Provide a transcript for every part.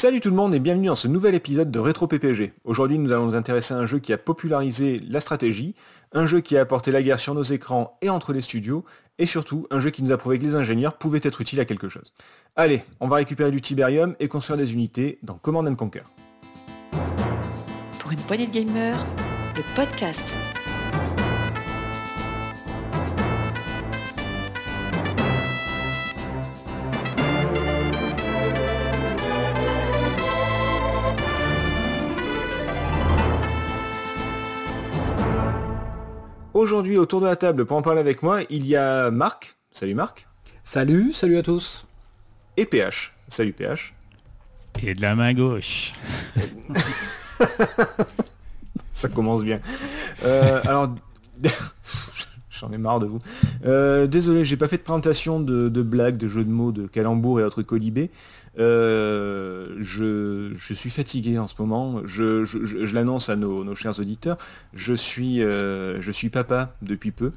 Salut tout le monde et bienvenue dans ce nouvel épisode de Rétro PPG. Aujourd'hui nous allons nous intéresser à un jeu qui a popularisé la stratégie, un jeu qui a apporté la guerre sur nos écrans et entre les studios, et surtout un jeu qui nous a prouvé que les ingénieurs pouvaient être utiles à quelque chose. Allez, on va récupérer du Tiberium et construire des unités dans Command Conquer. Pour une poignée de gamers, le podcast. Aujourd'hui, autour de la table, pour en parler avec moi, il y a Marc. Salut Marc. Salut, salut à tous. Et PH. Salut PH. Et de la main gauche. Ça commence bien. Euh, alors, j'en ai marre de vous. Euh, désolé, j'ai pas fait de présentation de, de, blagues, de jeux de mots, de calembours et autres colibés. Euh, je, je, suis fatigué en ce moment. Je, je, je l'annonce à nos, nos, chers auditeurs. Je suis, euh, je suis papa depuis peu.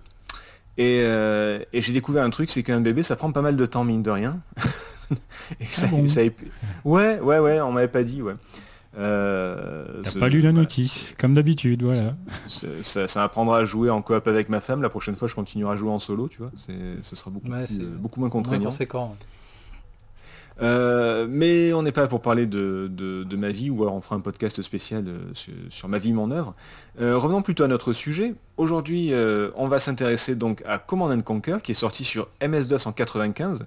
Et, euh, et j'ai découvert un truc, c'est qu'un bébé, ça prend pas mal de temps, mine de rien. et ça, ah bon ça, ouais, ouais, ouais, on m'avait pas dit, ouais. Euh, T'as pas lu la notice, comme d'habitude, voilà. Ça, ça apprendra à jouer en coop avec ma femme. La prochaine fois, je continuerai à jouer en solo, tu vois. Ce sera beaucoup, ouais, plus, beaucoup moins contraignant. Moins conséquent. Euh, mais on n'est pas pour parler de, ma vie, ou alors on fera un podcast spécial euh, sur, ma vie, mon œuvre. Euh, revenons plutôt à notre sujet. Aujourd'hui, on va s'intéresser donc à Command Conquer, qui est sorti sur MS-DOS en 95,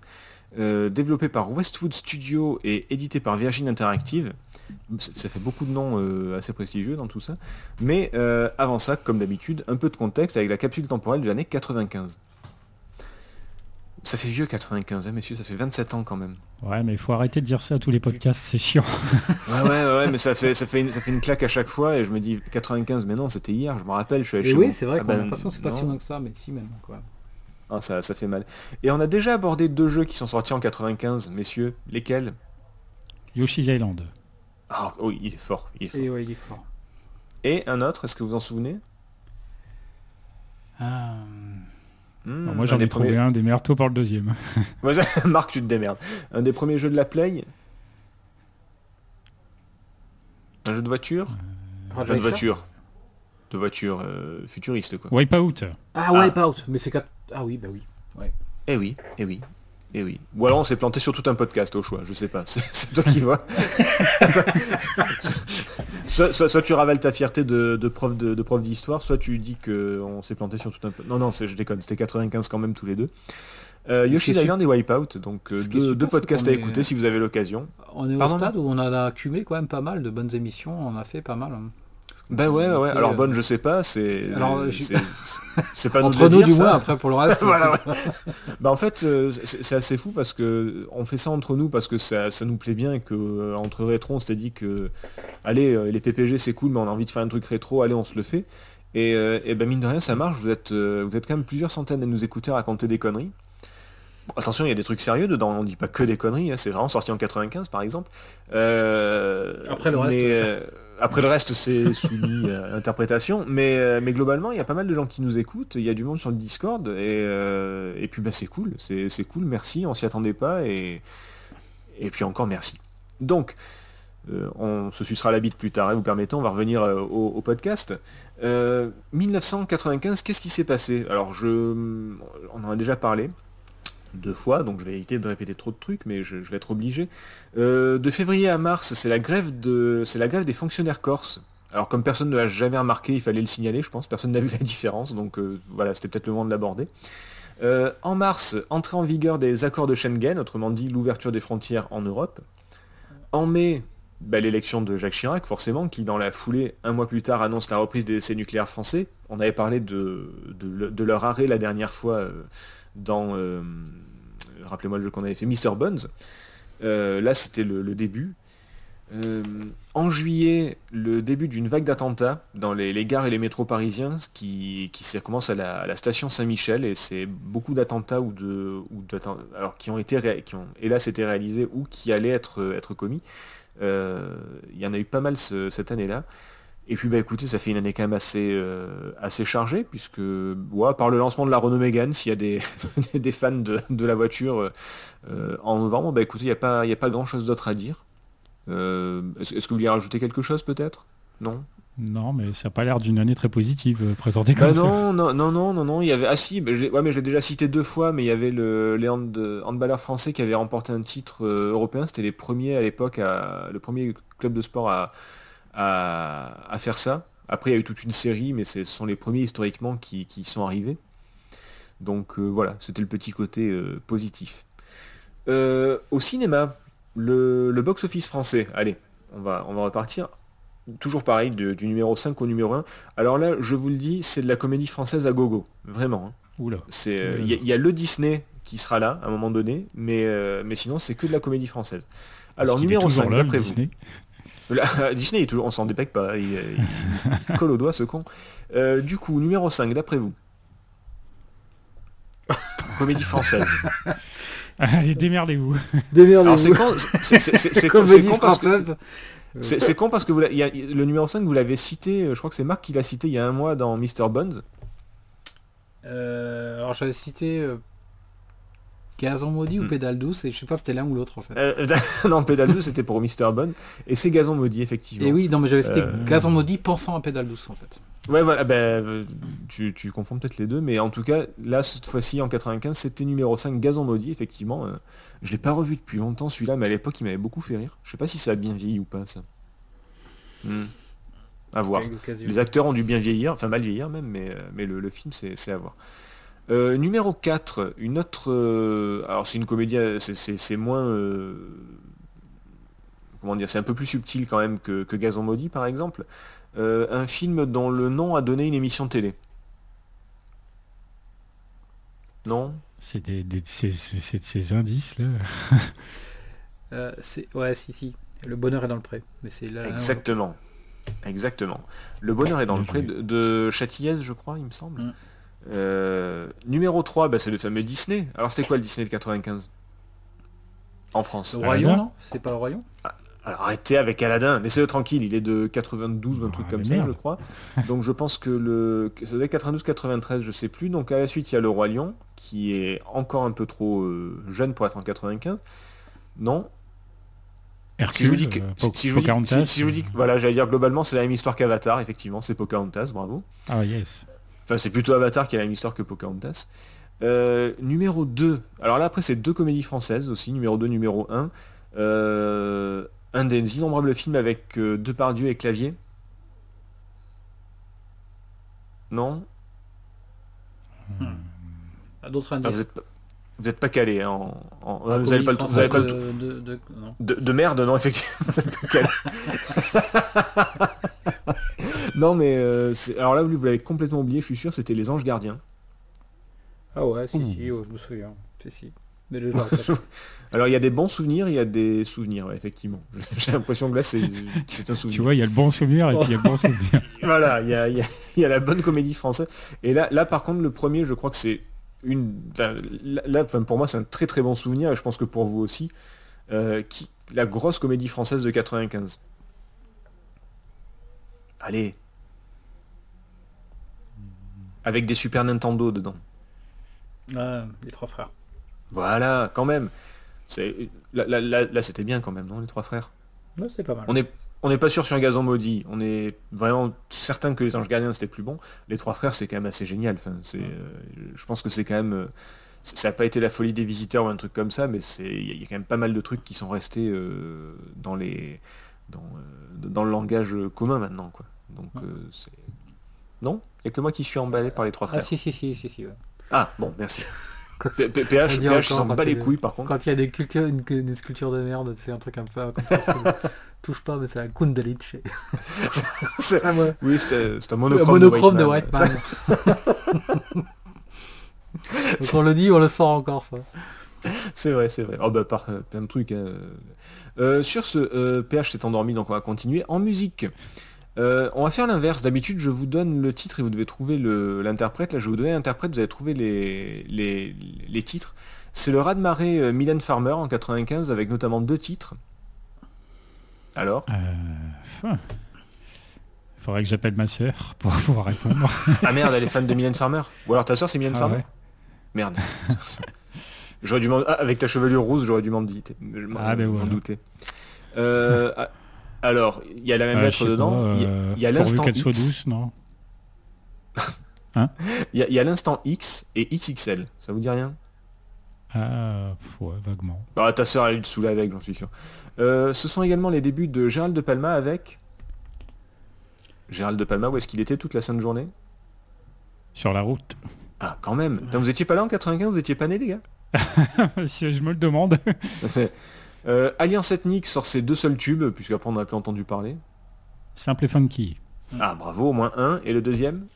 développé par Westwood Studio et édité par Virgin Interactive. Ça fait beaucoup de noms assez prestigieux dans tout ça. Mais avant ça, comme d'habitude, un peu de contexte avec la capsule temporelle de l'année 95. Ça fait vieux 95, hein, messieurs, ça fait 27 ans quand même. Ouais, mais il faut arrêter de dire ça à tous les podcasts, c'est chiant. ouais, ouais, ouais, mais ça fait, ça, fait une, ça fait une claque à chaque fois et je me dis 95, mais non, c'était hier, je me rappelle, je suis allé et chez Oui, mon- c'est vrai Ah qu'on a ben, l'impression que c'est pas si loin que ça, mais si même. Quoi. Ah, ça, ça fait mal. Et on a déjà abordé deux jeux qui sont sortis en 95, messieurs. Lesquels? Yoshi's Island. Ah oui, il est fort, il est fort. Et ouais, il est fort. Et un autre, est-ce que vous en souvenez? Ah, Hmm, Alors moi j'en ai trouvé premiers- un des meilleurs taux pour le deuxième. Marc, tu te démerdes. Un des premiers jeux de la Play Un jeu de voiture Un jeu de voiture. De voiture euh, futuriste, quoi. Wipeout. Ah, Wipeout, mais c'est quatre- Ah oui, bah oui. Ouais. Eh oui, eh oui, eh oui. Ou alors on s'est planté sur tout un podcast au choix, je sais pas. C'est toi qui vois. soit, soit- soit tu ravales ta fierté de, de prof de, de prof d'histoire, soit tu dis que on s'est planté sur tout un. po- Non, non, je déconne. C'était 95 quand même tous les deux. Euh, Yoshi's Island et Wipeout, donc euh, deux, podcasts qu'on à est- écouter si vous avez l'occasion. On est au stade où on a accumulé quand même pas mal de bonnes émissions, on a fait pas mal. hein. Ben ouais, ouais, Alors euh, bonne, je sais pas. C'est. Euh, pas Entre nous dire, du ça. moins, après pour le reste. Voilà, Bah en fait euh, c'est assez fou parce que on fait ça entre nous parce que ça, ça nous plaît bien et que euh, entre rétro on s'était dit que allez euh, les PPG c'est cool mais on a envie de faire un truc rétro allez on se le fait et, euh, et ben mine de rien ça marche vous êtes euh, vous êtes quand même plusieurs centaines à nous écouter raconter des conneries Bon, attention il y a des trucs sérieux dedans on dit pas que des conneries hein, c'est vraiment sorti en 95 par exemple Euh, Après le reste, mais, ouais. Euh, après le reste c'est soumis à interprétation. Mais, euh, mais globalement il y a pas mal de gens qui nous écoutent. Il y a du monde sur le Discord. Et, euh, et puis bah, c'est cool. C'est cool. Merci. On s'y attendait pas. Et, et puis encore merci. Donc euh, on se sucera la bite plus tard, hein, vous permettez, on va revenir euh, au, au podcast. Euh, 1995, qu'est-ce qui s'est passé? Alors je on en a déjà parlé deux fois, donc je vais éviter de répéter trop de trucs, mais je, vais être obligé. Euh, de février à mars, c'est la grève des fonctionnaires corses. Alors comme personne ne l'a jamais remarqué, il fallait le signaler, je pense, personne n'a vu la différence, donc euh, voilà, c'était peut-être le moment de l'aborder. Euh, en mars, entrée en vigueur des accords de Schengen, autrement dit l'ouverture des frontières en Europe. En mai, bah, l'élection de Jacques Chirac, forcément, qui dans la foulée, un mois plus tard, annonce la reprise des essais nucléaires français. On avait parlé de, de, le- de leur arrêt la dernière fois dans, rappelez-moi le jeu qu'on avait fait, Mr. Bones. Euh, là, c'était le, début. Euh, en juillet, le début d'une vague d'attentats dans les, gares et les métros parisiens, qui, qui ça commence à la, station Saint-Michel, et c'est beaucoup d'attentats ou de, ou alors qui ont été, qui ont, hélas, été réalisés ou qui allaient être, être commis. Euh, Il y en a eu pas mal ce- cette année-là. Et puis bah écoutez, ça fait une année quand même assez, euh, assez chargée, puisque ouais, par le lancement de la Renault Mégane, s'il y a des, des fans de, de la voiture euh, euh, en novembre, bah écoutez, il n'y a pas, y a pas grand chose d'autre à dire. Est-ce que vous vouliez rajouter quelque chose peut-être? Non? Non, mais ça n'a pas l'air d'une année très positive présentée bah comme ça. Non, non, non, non, non, il y avait... Ah si, mais je, ouais, mais je l'ai déjà cité deux fois, mais il y avait le, les handballeurs français qui avait remporté un titre européen. C'était les premiers à l'époque, le premier club de sport à, à, faire ça. Après, il y a eu toute une série, mais ce sont les premiers historiquement qui, sont arrivés. Donc euh, voilà, c'était le petit côté positif. au cinéma, le, le box-office français, allez, on va, on va repartir toujours pareil, du numéro 5 au numéro 1. Alors là, je vous le dis, c'est de la comédie française à gogo, vraiment. Hein. C'est, euh, il y, a le Disney qui sera là à un moment donné, mais, euh, mais sinon c'est que de la comédie française. Alors numéro 5, d'après vous. Disney, on s'en dépêche pas, il, colle au doigt ce con. Euh, du coup, numéro 5, d'après vous. comédie française. Allez, démerdez-vous. Démerdez-vous. C'est con, parce que c'est con parce que vous le numéro 5, vous l'avez cité, euh, je crois que c'est Marc qui l'a cité il y a un mois dans Mr. Bones. Euh, alors j'avais cité Gazon Maudit ou hmm. Pédale Douce, et je sais pas si c'était l'un ou l'autre en fait. non, Pédale Douce c'était pour Mr. Bones, et c'est Gazon Maudit effectivement. Et oui, non mais j'avais cité Gazon Maudit pensant à Pédale Douce en fait. Ouais voilà, ben, tu, confonds peut-être les deux, mais en tout cas, là cette fois-ci en 95, c'était numéro 5 Gazon Maudit, effectivement. Je l'ai pas revu depuis longtemps celui-là, mais à l'époque il m'avait beaucoup fait rire. Je sais pas si ça a bien vieilli ou pas ça. Hmm. À voir. Les acteurs ont dû bien vieillir, enfin mal vieillir même, mais, euh, mais le, film c'est à voir. Euh, numéro 4, une autre... Euh, alors c'est une comédie, c'est moins... comment dire, c'est un peu plus subtil quand même que, que Gazon Maudit par exemple. un film dont le nom a donné une émission télé. Non? C'est des, ces, indices là. euh, ouais, si, si. Le bonheur est dans le pré. Mais c'est là. Exactement. Exactement. Le bonheur est dans le pré de, de je crois, il me semble. Mm. Euh, numéro 3, bah, c'est le fameux Disney. Alors c'était quoi le Disney de 95 En France. Le Royaume, non? C'est pas le Royaume? Ah, alors arrêtez avec Aladdin, laissez-le tranquille, il est de 92 ou un truc ah, comme ça, je crois. Donc je pense que le. Ça doit être 92-93, je sais plus. Donc à la suite, il y a le Roi Lion, qui est encore un peu trop euh, jeune pour être en 95. Non si je vous dis que. si, je vous dis, voilà, j'allais dire globalement, c'est la même histoire qu'Avatar, effectivement, c'est Pocahontas, bravo. Ah yes. Enfin, c'est plutôt Avatar qui a la même histoire que Pocahontas. Euh, numéro 2. Alors là, après, c'est deux comédies françaises aussi, numéro 2, numéro 1. Euh, un des innombrables films avec euh, Depardieu et Clavier. Non? Hmm. D'autres indices. vous n'êtes pas, calé hein, en, vous n'avez pas le, vous pas de, de, de, merde non effectivement non mais euh, alors là vous l'avez complètement oublié je suis sûr c'était les anges gardiens ah ouais si si je me souviens si si Alors il y a des bons souvenirs, il y a des souvenirs, effectivement. J'ai l'impression que là c'est un souvenir. Tu vois, il y a le bon souvenir et puis il y a le bon souvenir. voilà, il y a, y a, la bonne comédie française. Et là, là par contre, le premier, je crois que c'est une... Là, pour moi, c'est un très très bon souvenir, et je pense que pour vous aussi. Euh, qui, la grosse comédie française de 95. Allez. Avec des Super Nintendo dedans. Ah, les trois frères. Voilà, quand même. C'est là, c'était bien quand même, non, les trois frères? c'est pas mal. On est on n'est pas sûr sur un gazon maudit. On est vraiment certain que les anges gardiens c'était plus bon. Les trois frères c'est quand même assez génial. Enfin, c'est, euh, je pense que c'est quand même, euh, ça n'a pas été la folie des visiteurs ou un truc comme ça, mais c'est, il y, a quand même pas mal de trucs qui sont restés euh, dans les, dans, dans, le langage commun maintenant, quoi. Donc c'est, non, il y a que moi qui suis emballé par les trois ah, frères. Ah si si si si si. Ah bon, merci. PH, PH s'en bat les couilles par contre. Quand il y a des cultures, une, sculpture de merde, c'est un truc un peu. touche pas, mais c'est un Kundalich. oui, c'est un monochrome, de White Man. Donc on le dit, on le sort encore ça. C'est vrai, c'est vrai. Oh bah par plein de trucs. Hein. Euh, sur ce, PH s'est endormi, donc on va continuer. En musique, euh, on va faire l'inverse. D'habitude, je vous donne le titre et vous devez trouver l'interprète. Là, je vais vous donner l'interprète, vous allez trouver les, les, titres. C'est le rat de marée euh, Mylène Farmer en 95 avec notamment deux titres. Alors euh... Faudrait que j'appelle ma soeur pour pouvoir répondre. ah merde, elle est fan de Mylène Farmer Ou alors ta soeur c'est Mylène ah Farmer Merde. j'aurais dû ah, avec ta chevelure rousse, j'aurais dû m'en ah, ben douter. Euh, alors, il y a la même Euh, lettre dedans. Il y a- l'instant soit X. douce, non Il y a, il y a l'instant X et XXL. Ça vous dit rien Ah, ouais, vaguement. Bah, ta sœur a eu le saouler avec, j'en suis sûr. Euh, ce sont également les débuts de Gérald de Palma avec... Gérald de Palma, où est-ce qu'il était toute la sainte journée? Sur la route. Ah, quand même. Vous étiez pas là en 95, vous étiez pas né, les gars? Je me le demande. Euh, Alliance Ethnique sort ses deux seuls tubes, puisqu'après on n'a plus entendu parler. Simple et funky. Ah, bravo, au moins un. Et le deuxième?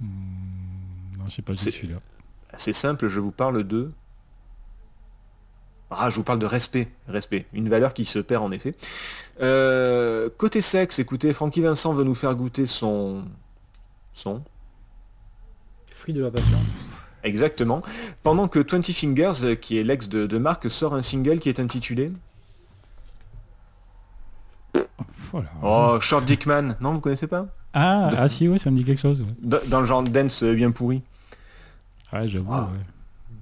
Hmm, non, je sais pas si celui-là. C'est simple, je vous parle de... Ah, je vous parle de respect. Respect. Une valeur qui se perd en effet. Euh, côté sexe, écoutez, Francky Vincent veut nous faire goûter son... Son Fruit de la passion. Exactement. Pendant que 20 Fingers, euh, qui est l'ex de, de Marc, sort un single qui est intitulé Voilà. Oh, Short Dick Man. Non, vous connaissez pas Ah, ah si, oui, ça me dit quelque chose. Ouais, dans, dans le genre dance euh, bien pourri. Ouais, j'avoue. Ah. ouais.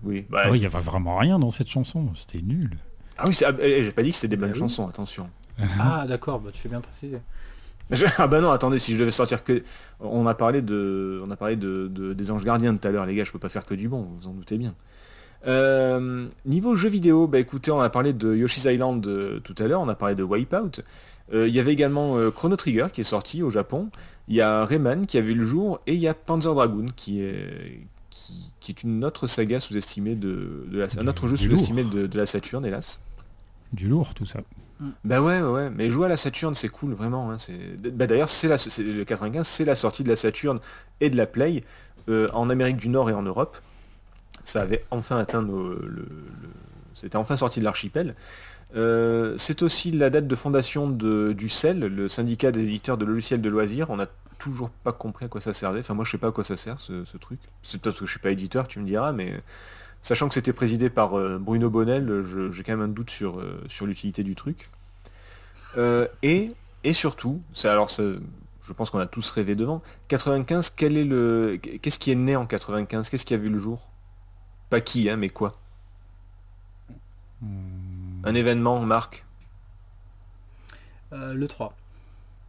Oui. Bah, Ah il y avait vraiment rien dans cette chanson. C'était nul. Ah oui, ah, eh, j'ai pas dit que c'était des Bah bonnes oui. chansons, attention. Ah d'accord, bah, tu fais bien préciser. Ah bah non, attendez, si je devais sortir que... On a parlé de, on a parlé de, de- des anges gardiens tout à l'heure, les gars, je peux pas faire que du bon, vous vous en doutez bien. Euh, niveau jeux vidéo, bah écoutez, on a parlé de Yoshi's Island euh, tout à l'heure, on a parlé de Wipeout. Euh, Il y avait également Chrono Trigger qui est sorti au Japon. Il y a Rayman qui a vu le jour et il y a Panzer Dragoon qui est, qui, qui est une autre saga sous-estimée de, de la, un autre jeu sous-estimé de, de la Saturn, hélas. Du lourd, tout ça. Bah ouais, ouais, mais jouer à la Saturn, c'est cool, vraiment. hein. Bah d'ailleurs, c'est le 95, c'est la sortie de la Saturn et de la Play euh, en Amérique du Nord et en Europe. Ça avait enfin atteint nos- le... C'était enfin sorti de l'archipel. Euh, c'est aussi la date de fondation de, du CEL, le syndicat des éditeurs de logiciels de loisirs. On n'a toujours pas compris à quoi ça servait. Enfin, moi, je sais pas à quoi ça sert, ce, ce truc. C'est peut-être que je suis pas éditeur, tu me diras, mais... Sachant que c'était présidé par euh, Bruno Bonnel, je- j'ai quand même un doute sur, euh, sur l'utilité du truc. Euh, et, et surtout, ça, alors ça, je pense qu'on a tous rêvé devant, 95, quel est le, qu'est-ce qui est né en 95 Qu'est-ce qui a vu le jour? Pas qui, hein, mais quoi? Un événement, Marc? Euh, le 3.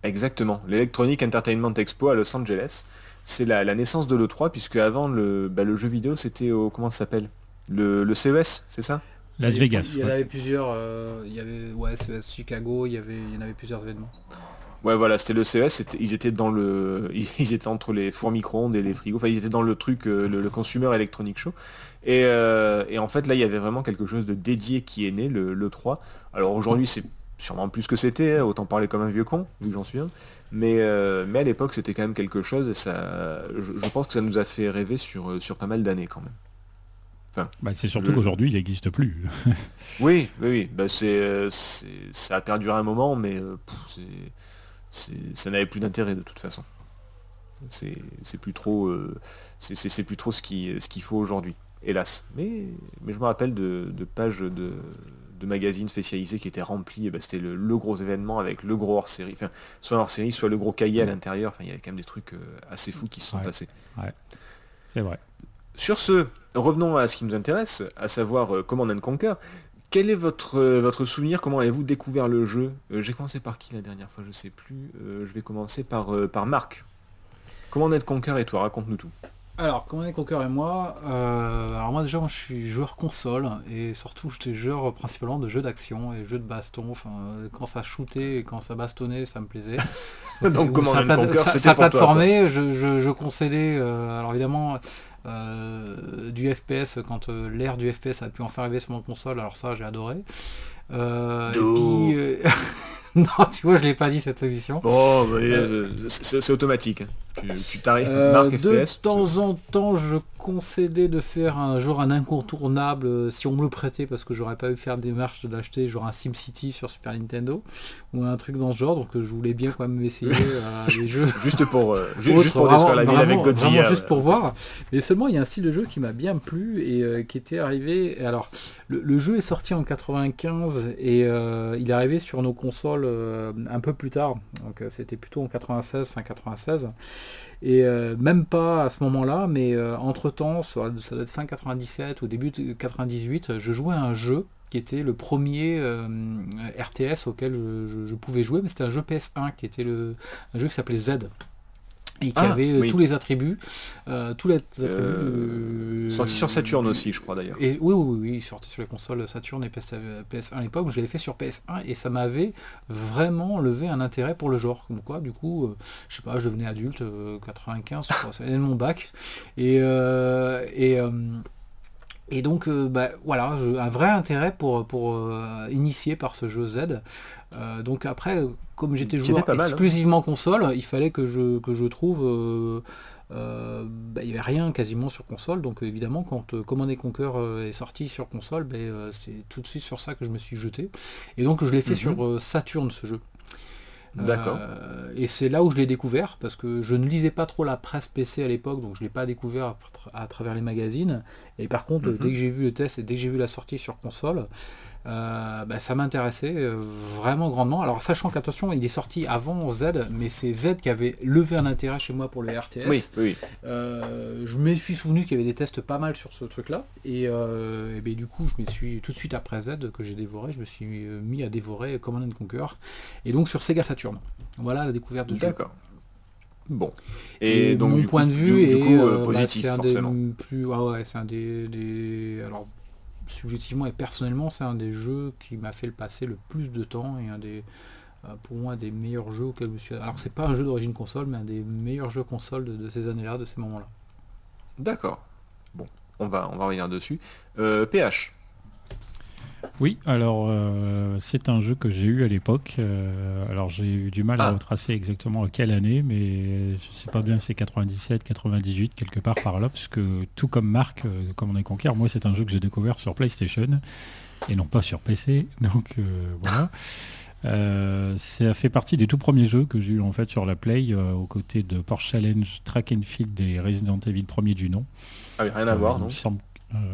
Exactement, l'Electronic Entertainment Expo à Los Angeles. C'est la, la naissance de l'E3, puisque avant le, bah, le jeu vidéo, c'était au... Comment ça s'appelle? Le, le CES, c'est ça? Las Vegas. Il y en ouais. avait plusieurs. euh, il y avait ouais, CES Chicago, il y avait, il y en avait plusieurs événements. Ouais voilà, c'était le CES, ils étaient dans le. Ils étaient entre les fours micro-ondes et les frigos, enfin ils étaient dans le truc, euh, le, le Consumer Electronic Show. Et, euh, et en fait là il y avait vraiment quelque chose de dédié qui est né, le, le 3. Alors aujourd'hui c'est sûrement plus que c'était, hein, autant parler comme un vieux con, vu que j'en suis un. Mais, euh, mais à l'époque c'était quand même quelque chose et ça. Je, je pense que ça nous a fait rêver sur, sur pas mal d'années quand même. Bah, c'est surtout Le- qu'aujourd'hui, il n'existe plus. Oui, oui, oui. Bah, c'est, euh, c'est- ça a perduré un moment, mais euh, ça n'avait plus d'intérêt de toute façon. C'est, c'est plus trop, euh, c'est, plus trop ce qui, ce qu'il faut aujourd'hui, hélas. Mais, mais je me rappelle de, de pages de, de magazines spécialisés qui étaient remplies. et bah, c'était le, le gros événement avec le gros hors-série, enfin, soit hors-série, soit le gros cahier à l'intérieur. Enfin, il y avait quand même des trucs assez fous qui se sont Ouais. passés. C'est vrai. Sur ce, revenons à ce qui nous intéresse, à savoir euh, Command and Conquer. Quel est votre, euh, votre souvenir? Comment avez-vous découvert le jeu? Euh, J'ai commencé par qui la dernière fois? Je sais plus. Euh, je vais commencer par, par Marc. Command and Conquer et toi, raconte-nous tout. Alors, Command Conquer et moi, alors moi déjà moi, je suis joueur console et surtout j'étais joueur principalement de jeux d'action et jeux de baston. Enfin, quand ça shootait et quand ça bastonnait, ça me plaisait. Donc Command ça Conquer, ça- c'était ça pour toi. plateformait, je, je, je concédais, alors évidemment, du FPS, quand euh, l'ère du FPS a pu en faire arriver sur mon console, alors ça j'ai adoré. Euh, et puis, euh, non, tu vois, je l'ai pas dit cette émission. Bon, bah, euh, c'est automatique. hein. Tu, tu t'arrives, Euh, de FPS. temps en temps, je concédais de faire un genre un incontournable euh, si on me le prêtait parce que j'aurais pas eu faire des marches d'acheter genre un SimCity sur Super Nintendo ou un truc dans ce genre. Donc je voulais bien quand même essayer euh, les jeux. Juste pour, juste pour vraiment- la ville avec vraiment- Godzilla. vraiment juste pour voir. Mais seulement il y a un style de jeu qui m'a bien plu et qui était arrivé. Alors le, le jeu est sorti en 95 et il est arrivé sur nos consoles euh, un peu plus tard. Donc euh, c'était plutôt en 96, fin 96. Et euh, même pas à ce moment-là, mais entre temps, ça, doit être fin 97 ou début de 98, je jouais à un jeu qui qui était le premier RTS auquel je, pouvais jouer, mais c'était un jeu PS1 qui était le, un jeu qui s'appelait Z et qui Ah, avait euh, oui. tous les attributs, euh, tous les attributs. Euh, Sorti sur Saturn aussi, je crois d'ailleurs. Et oui, oui, oui, sortait sur les consoles Saturn et PS, PS1 à l'époque. Je l'avais fait sur PS1 et ça m'avait vraiment levé un intérêt pour le genre. Comme quoi, du coup, euh, je sais pas, je devenais adulte, euh, 95, je crois, ça venait de mon bac. Et, et, et donc, bah, voilà, un vrai intérêt pour, pour initier par ce jeu Z. Euh, donc après, comme j'étais joueur hein. exclusivement console, il fallait que je, que je trouve... euh, euh, bah, il n'y avait rien quasiment sur console, donc évidemment quand Command and Conquer est sorti sur console, ben, c'est tout de suite sur ça que je me suis jeté. Et donc je l'ai fait Mhm. sur Saturn ce jeu. D'accord. Euh, et c'est là où je l'ai découvert, parce que je ne lisais pas trop la presse PC à l'époque, donc je ne l'ai pas découvert à, tra- à travers les magazines. Et par contre, Mhm. dès que j'ai vu le test et dès que j'ai vu la sortie sur console, euh, bah, ça m'intéressait euh, vraiment grandement. Alors sachant qu'attention, il est sorti avant Z, mais c'est Z qui avait levé un intérêt chez moi pour le RTS. Oui, oui. Euh, je me suis souvenu qu'il y avait des tests pas mal sur ce truc-là. Et, euh, et ben, du coup, je me suis tout de suite après Z que j'ai dévoré, je me suis mis à dévorer Command and Conquer. Et donc sur Sega Saturn. Voilà la découverte de. D'accord. Bon. Et, donc, mon du point coup, de vue du, du est coup, euh, bah, positif, c'est un forcément. des plus ah ouais, c'est un des, des- alors subjectivement et personnellement c'est un des jeux qui m'a fait le passer le plus de temps et un des euh, pour moi des meilleurs jeux auxquels je me suis alors c'est pas un jeu d'origine console mais un des meilleurs jeux console de, ces années-là de ces moments-là D'accord. Bon, on va, on va revenir dessus. Euh, PH. Oui, alors euh, c'est un jeu que j'ai eu à l'époque. euh, alors j'ai eu du mal à Ah. retracer exactement à quelle année, mais je sais pas bien, c'est 97, 98, quelque part par là, parce que tout comme Marc, euh, comme on est conquer, moi c'est un jeu que j'ai découvert sur PlayStation et non pas sur PC. Donc voilà. Euh, ça fait partie des tout premiers jeux que j'ai eu en fait sur la Play euh, aux côtés de Porsche Challenge, Track and Field et Resident Evil premier du nom. Ah, oui, rien à voir, Euh, non?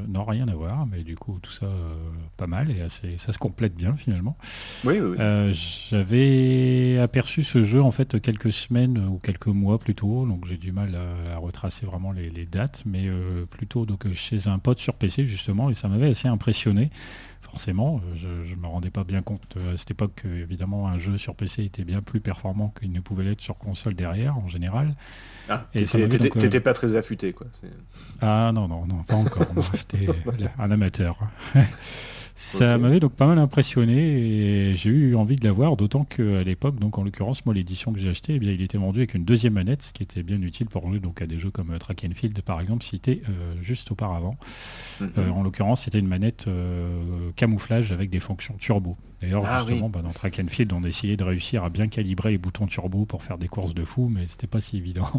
Non, rien à voir, mais du coup tout ça euh, pas mal et assez, ça se complète bien finalement. Oui, oui, oui. Euh, J'avais aperçu ce jeu en fait quelques semaines ou quelques mois plus tôt, donc j'ai du mal à, à retracer vraiment les, les dates, mais euh, plutôt donc euh, chez un pote sur PC justement, et ça m'avait assez impressionné. Forcément, euh, je ne me rendais pas bien compte euh, à cette époque que évidemment un jeu sur PC était bien plus performant qu'il ne pouvait l'être sur console derrière en général. Ah, et t'étais euh, pas très affûté, quoi. Ah non, non, non, pas encore. J'étais un amateur. Ça m'avait donc pas mal impressionné et j'ai eu envie de l'avoir, d'autant qu'à l'époque, donc en l'occurrence, moi l'édition que j'ai achetée, eh bien, il était vendu avec une deuxième manette, ce qui était bien utile pour jouer donc, à des jeux comme euh, Track and Field par exemple, cité euh, juste auparavant. Mhm. Euh, en l'occurrence, c'était une manette euh, camouflage avec des fonctions turbo. D'ailleurs, Ah justement, oui. bah, dans Track and Field, on essayait de réussir à bien calibrer les boutons turbo pour faire des courses de fou, mais c'était pas si évident.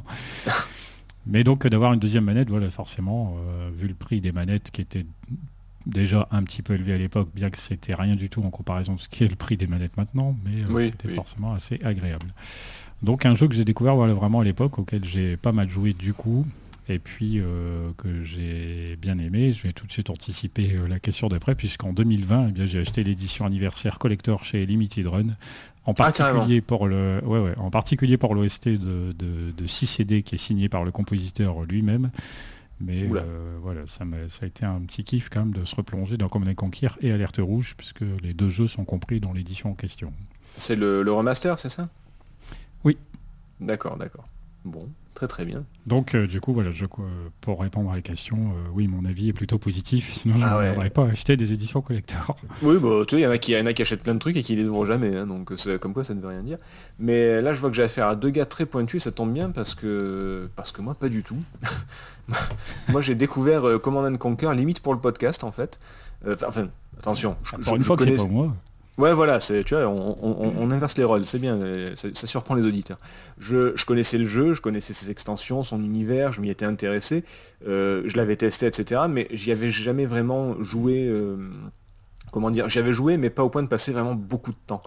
mais donc, d'avoir une deuxième manette, voilà, forcément, vu le prix des manettes qui était déjà un petit peu élevé à l'époque, bien que c'était rien du tout en comparaison de ce qui est le prix des manettes maintenant, mais euh, Oui, c'était oui. forcément assez agréable. Donc un jeu que j'ai découvert voilà, vraiment à l'époque, auquel j'ai pas mal joué du coup, et puis euh, que j'ai bien aimé. Je vais tout de suite anticiper euh, la question d'après, puisqu'en 2020, eh bien, j'ai acheté l'édition anniversaire collector chez Limited Run. En Ah, particulier pour le, ouais, ouais, en particulier pour l'OST de, de, de 6 CD qui est signé par le compositeur lui-même. Mais euh, voilà, ça a été un petit kiff quand même de se replonger dans Command Conquer et Alerte Rouge, puisque les deux jeux sont compris dans l'édition en question. C'est le, le remaster, c'est ça? Oui. D'accord, d'accord. Bon, très très bien. Donc euh, du coup voilà, je, quoi, pour répondre à la question, euh, oui mon avis est plutôt positif, sinon je Ah ouais. n'aurais pas acheté des éditions collector. Oui, bah, tu sais, il y, en a qui- achètent plein de trucs et qui les ouvrent jamais, hein, donc comme quoi ça ne veut rien dire. Mais là, je vois que j'ai affaire à deux gars très pointus, et ça tombe bien parce que parce que moi, pas du tout. moi, j'ai découvert euh, Command and Conquer limite pour le podcast, en fait. Euh, Enfin, attention, je, Pour je- une je fois que c'est connais- pas moi. Ouais, voilà, tu vois, on, inverse les rôles, c'est bien, ça, surprend les auditeurs. Je, connaissais le jeu, je connaissais ses extensions, son univers, je m'y étais intéressé, euh, je l'avais testé, etc. Mais j'y avais jamais vraiment joué, euh, comment dire, j'y avais joué, mais pas au point de passer vraiment beaucoup de temps.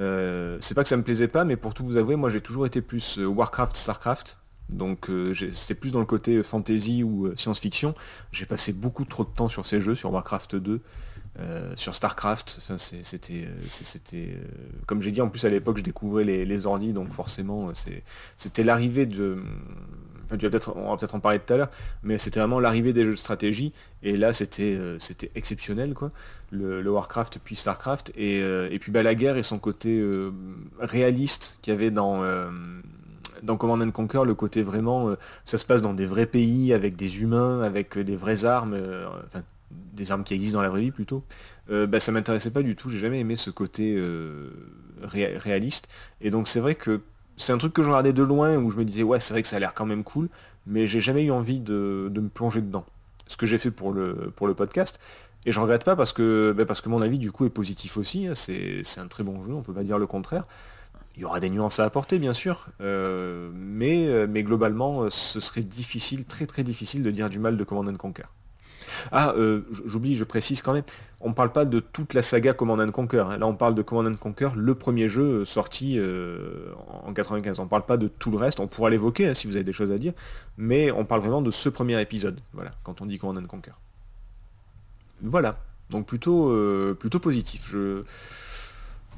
Euh, c'est pas que ça me plaisait pas, mais pour tout vous avouer, moi j'ai toujours été plus Warcraft, Starcraft. Donc c'était plus dans le côté fantasy ou science-fiction. J'ai passé beaucoup trop de temps sur ces jeux, sur Warcraft 2. Euh, sur Starcraft, c'était, euh, euh, comme j'ai dit, en plus à l'époque je découvrais les, les ordi, donc forcément c'était l'arrivée de, enfin, tu vas peut-être, on va peut-être en parler tout à l'heure, mais c'était vraiment l'arrivée des jeux de stratégie, et là c'était, c'était exceptionnel quoi, le, Warcraft puis Starcraft, et, puis bah, la guerre et son côté réaliste qu'il y avait dans dans Command and Conquer, le côté vraiment, ça se passe dans des vrais pays, avec des humains, avec des vraies armes, des armes qui existent dans la vraie vie plutôt, bah, ça m'intéressait pas du tout, j'ai jamais aimé ce côté réaliste. Et donc c'est vrai que c'est un truc que je regardais de loin où je me disais ouais c'est vrai que ça a l'air quand même cool, mais j'ai jamais eu envie de, me plonger dedans. Ce que j'ai fait pour le, podcast. Et je regrette pas parce que, bah, parce que mon avis du coup est positif aussi. Hein. c'est un très bon jeu, on peut pas dire le contraire. Il y aura des nuances à apporter bien sûr, euh, mais, euh, mais globalement ce serait difficile, très très difficile de dire du mal de Command Conquer. Ah, euh, j'oublie, je précise quand même, on ne parle pas de toute la saga Command Conquer. Hein. Là, on parle de Command Conquer, le premier jeu euh, sorti euh, en 95. On ne parle pas de tout le reste. On pourra l'évoquer hein, si vous avez des choses à dire, mais on parle vraiment de ce premier épisode. Voilà, quand on dit Command Conquer. Voilà. Donc plutôt, plutôt positif. Je...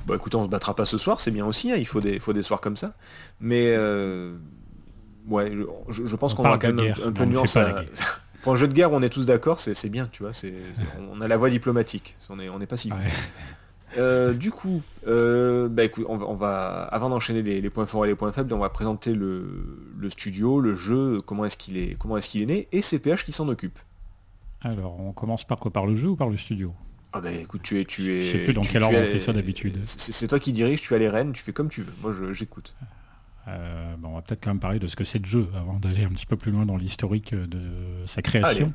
Bon, écoutez, on se battra pas ce soir, c'est bien aussi. Hein. il faut des, faut des soirs comme ça. Mais ouais, je, pense qu'on aura quand même un, peu de nuance pour un jeu de guerre on est tous d'accord, c'est bien, tu vois. on a la voix diplomatique. On n'est on est pas si euh, du coup, euh, bah, écoute, on va, avant d'enchaîner les, points forts et les points faibles, on va présenter le, studio, le jeu, comment est-ce qu'il est, comment est-ce qu'il est né, et CPH qui s'en occupe. Alors, on commence par quoi Par le jeu ou par le studio? Ah bah écoute, tu es, tu es. Je sais plus dans quel ordre on fait ça d'habitude. C'est toi qui dirige, tu as les rênes, tu fais comme tu veux. Moi, j'écoute. Euh, on va peut-être quand même parler de ce que c'est le jeu avant d'aller un petit peu plus loin dans l'historique de sa création.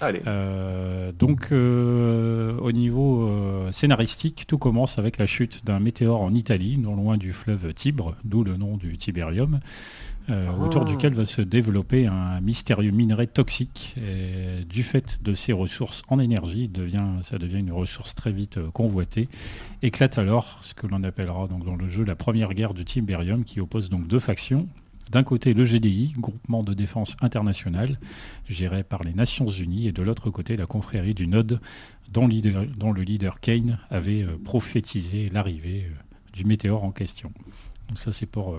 Allez. Euh, donc euh, au niveau scénaristique, tout commence avec la chute d'un météore en Italie, non loin du fleuve Tibre, d'où le nom du Tiberium. Euh, autour ah. duquel va se développer un mystérieux minerai toxique. Et du fait de ses ressources en énergie, devient, ça devient une ressource très vite euh, convoitée. Éclate alors ce que l'on appellera donc dans le jeu la première guerre du Tiberium, qui oppose donc deux factions. D'un côté le GDI, groupement de défense internationale, géré par les Nations Unies, et de l'autre côté la confrérie du Node, dont, dont le leader Kane avait euh, prophétisé l'arrivée du météore en question. Donc ça c'est pour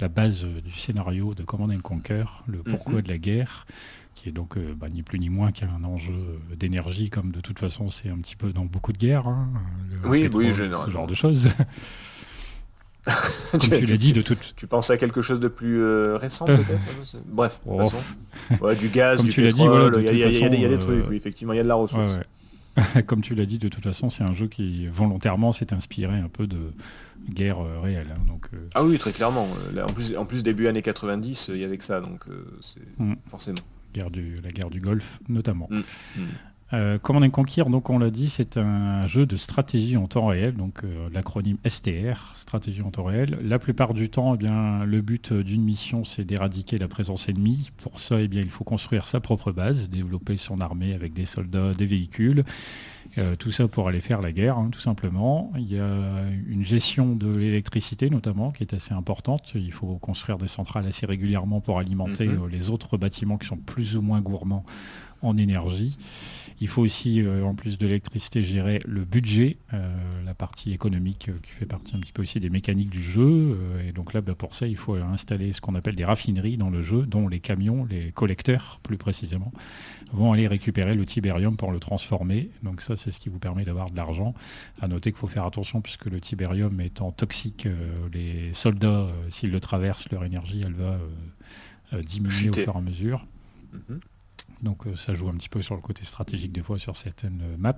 la base euh, du scénario de Command Conquer, le pourquoi mhm. de la guerre, qui est donc euh, bah, ni plus ni moins qu'un enjeu euh, d'énergie, comme de toute façon c'est un petit peu dans beaucoup de guerres. Hein, oui, oui, ce genre de choses. tu, l'as dit, de toute. Tu pensais à quelque chose de plus récent peut-être Bref, oh. du gaz, Comme du tu pétrole, il y, a des trucs, oui, effectivement, il y a de la ressource. Comme tu l'as dit, de toute façon, c'est un jeu qui volontairement s'est inspiré un peu de, guerre euh, réelle. Hein, donc, euh. Ah oui, très clairement. en, plus, en plus, début années 90, il y avait que ça, donc euh, c'est mm. forcément. Guerre du, la guerre du Golfe, notamment. Mm. Mm. Euh, Command Conquer, donc on l'a dit, c'est un jeu de stratégie en temps réel, donc l'acronyme STR, stratégie en temps réel. La plupart du temps, eh bien, le but d'une mission, c'est d'éradiquer la présence ennemie. Pour ça, eh bien, il faut construire sa propre base, développer son armée avec des soldats, des véhicules. Euh, tout ça pour aller faire la guerre, hein, tout simplement. Il y a une gestion de l'électricité notamment qui est assez importante. Il faut construire des centrales assez régulièrement pour alimenter mhm. euh, les autres bâtiments qui sont plus ou moins gourmands en énergie. Il faut aussi, euh, en plus de l'électricité, gérer le budget, la partie économique qui fait partie un petit peu aussi des mécaniques du jeu. et donc là, bah, pour ça, il faut installer ce qu'on appelle des raffineries dans le jeu, dont les camions, les collecteurs plus précisément, vont aller récupérer le tibérium pour le transformer. Donc ça, c'est ce qui vous permet d'avoir de l'argent. À noter qu'il faut faire attention puisque le tibérium étant toxique, euh, les soldats, euh, s'ils le traversent, leur énergie, elle va euh, diminuer au fur et à mesure. Mhm. Donc euh, ça joue un petit peu sur le côté stratégique des fois sur certaines euh, maps.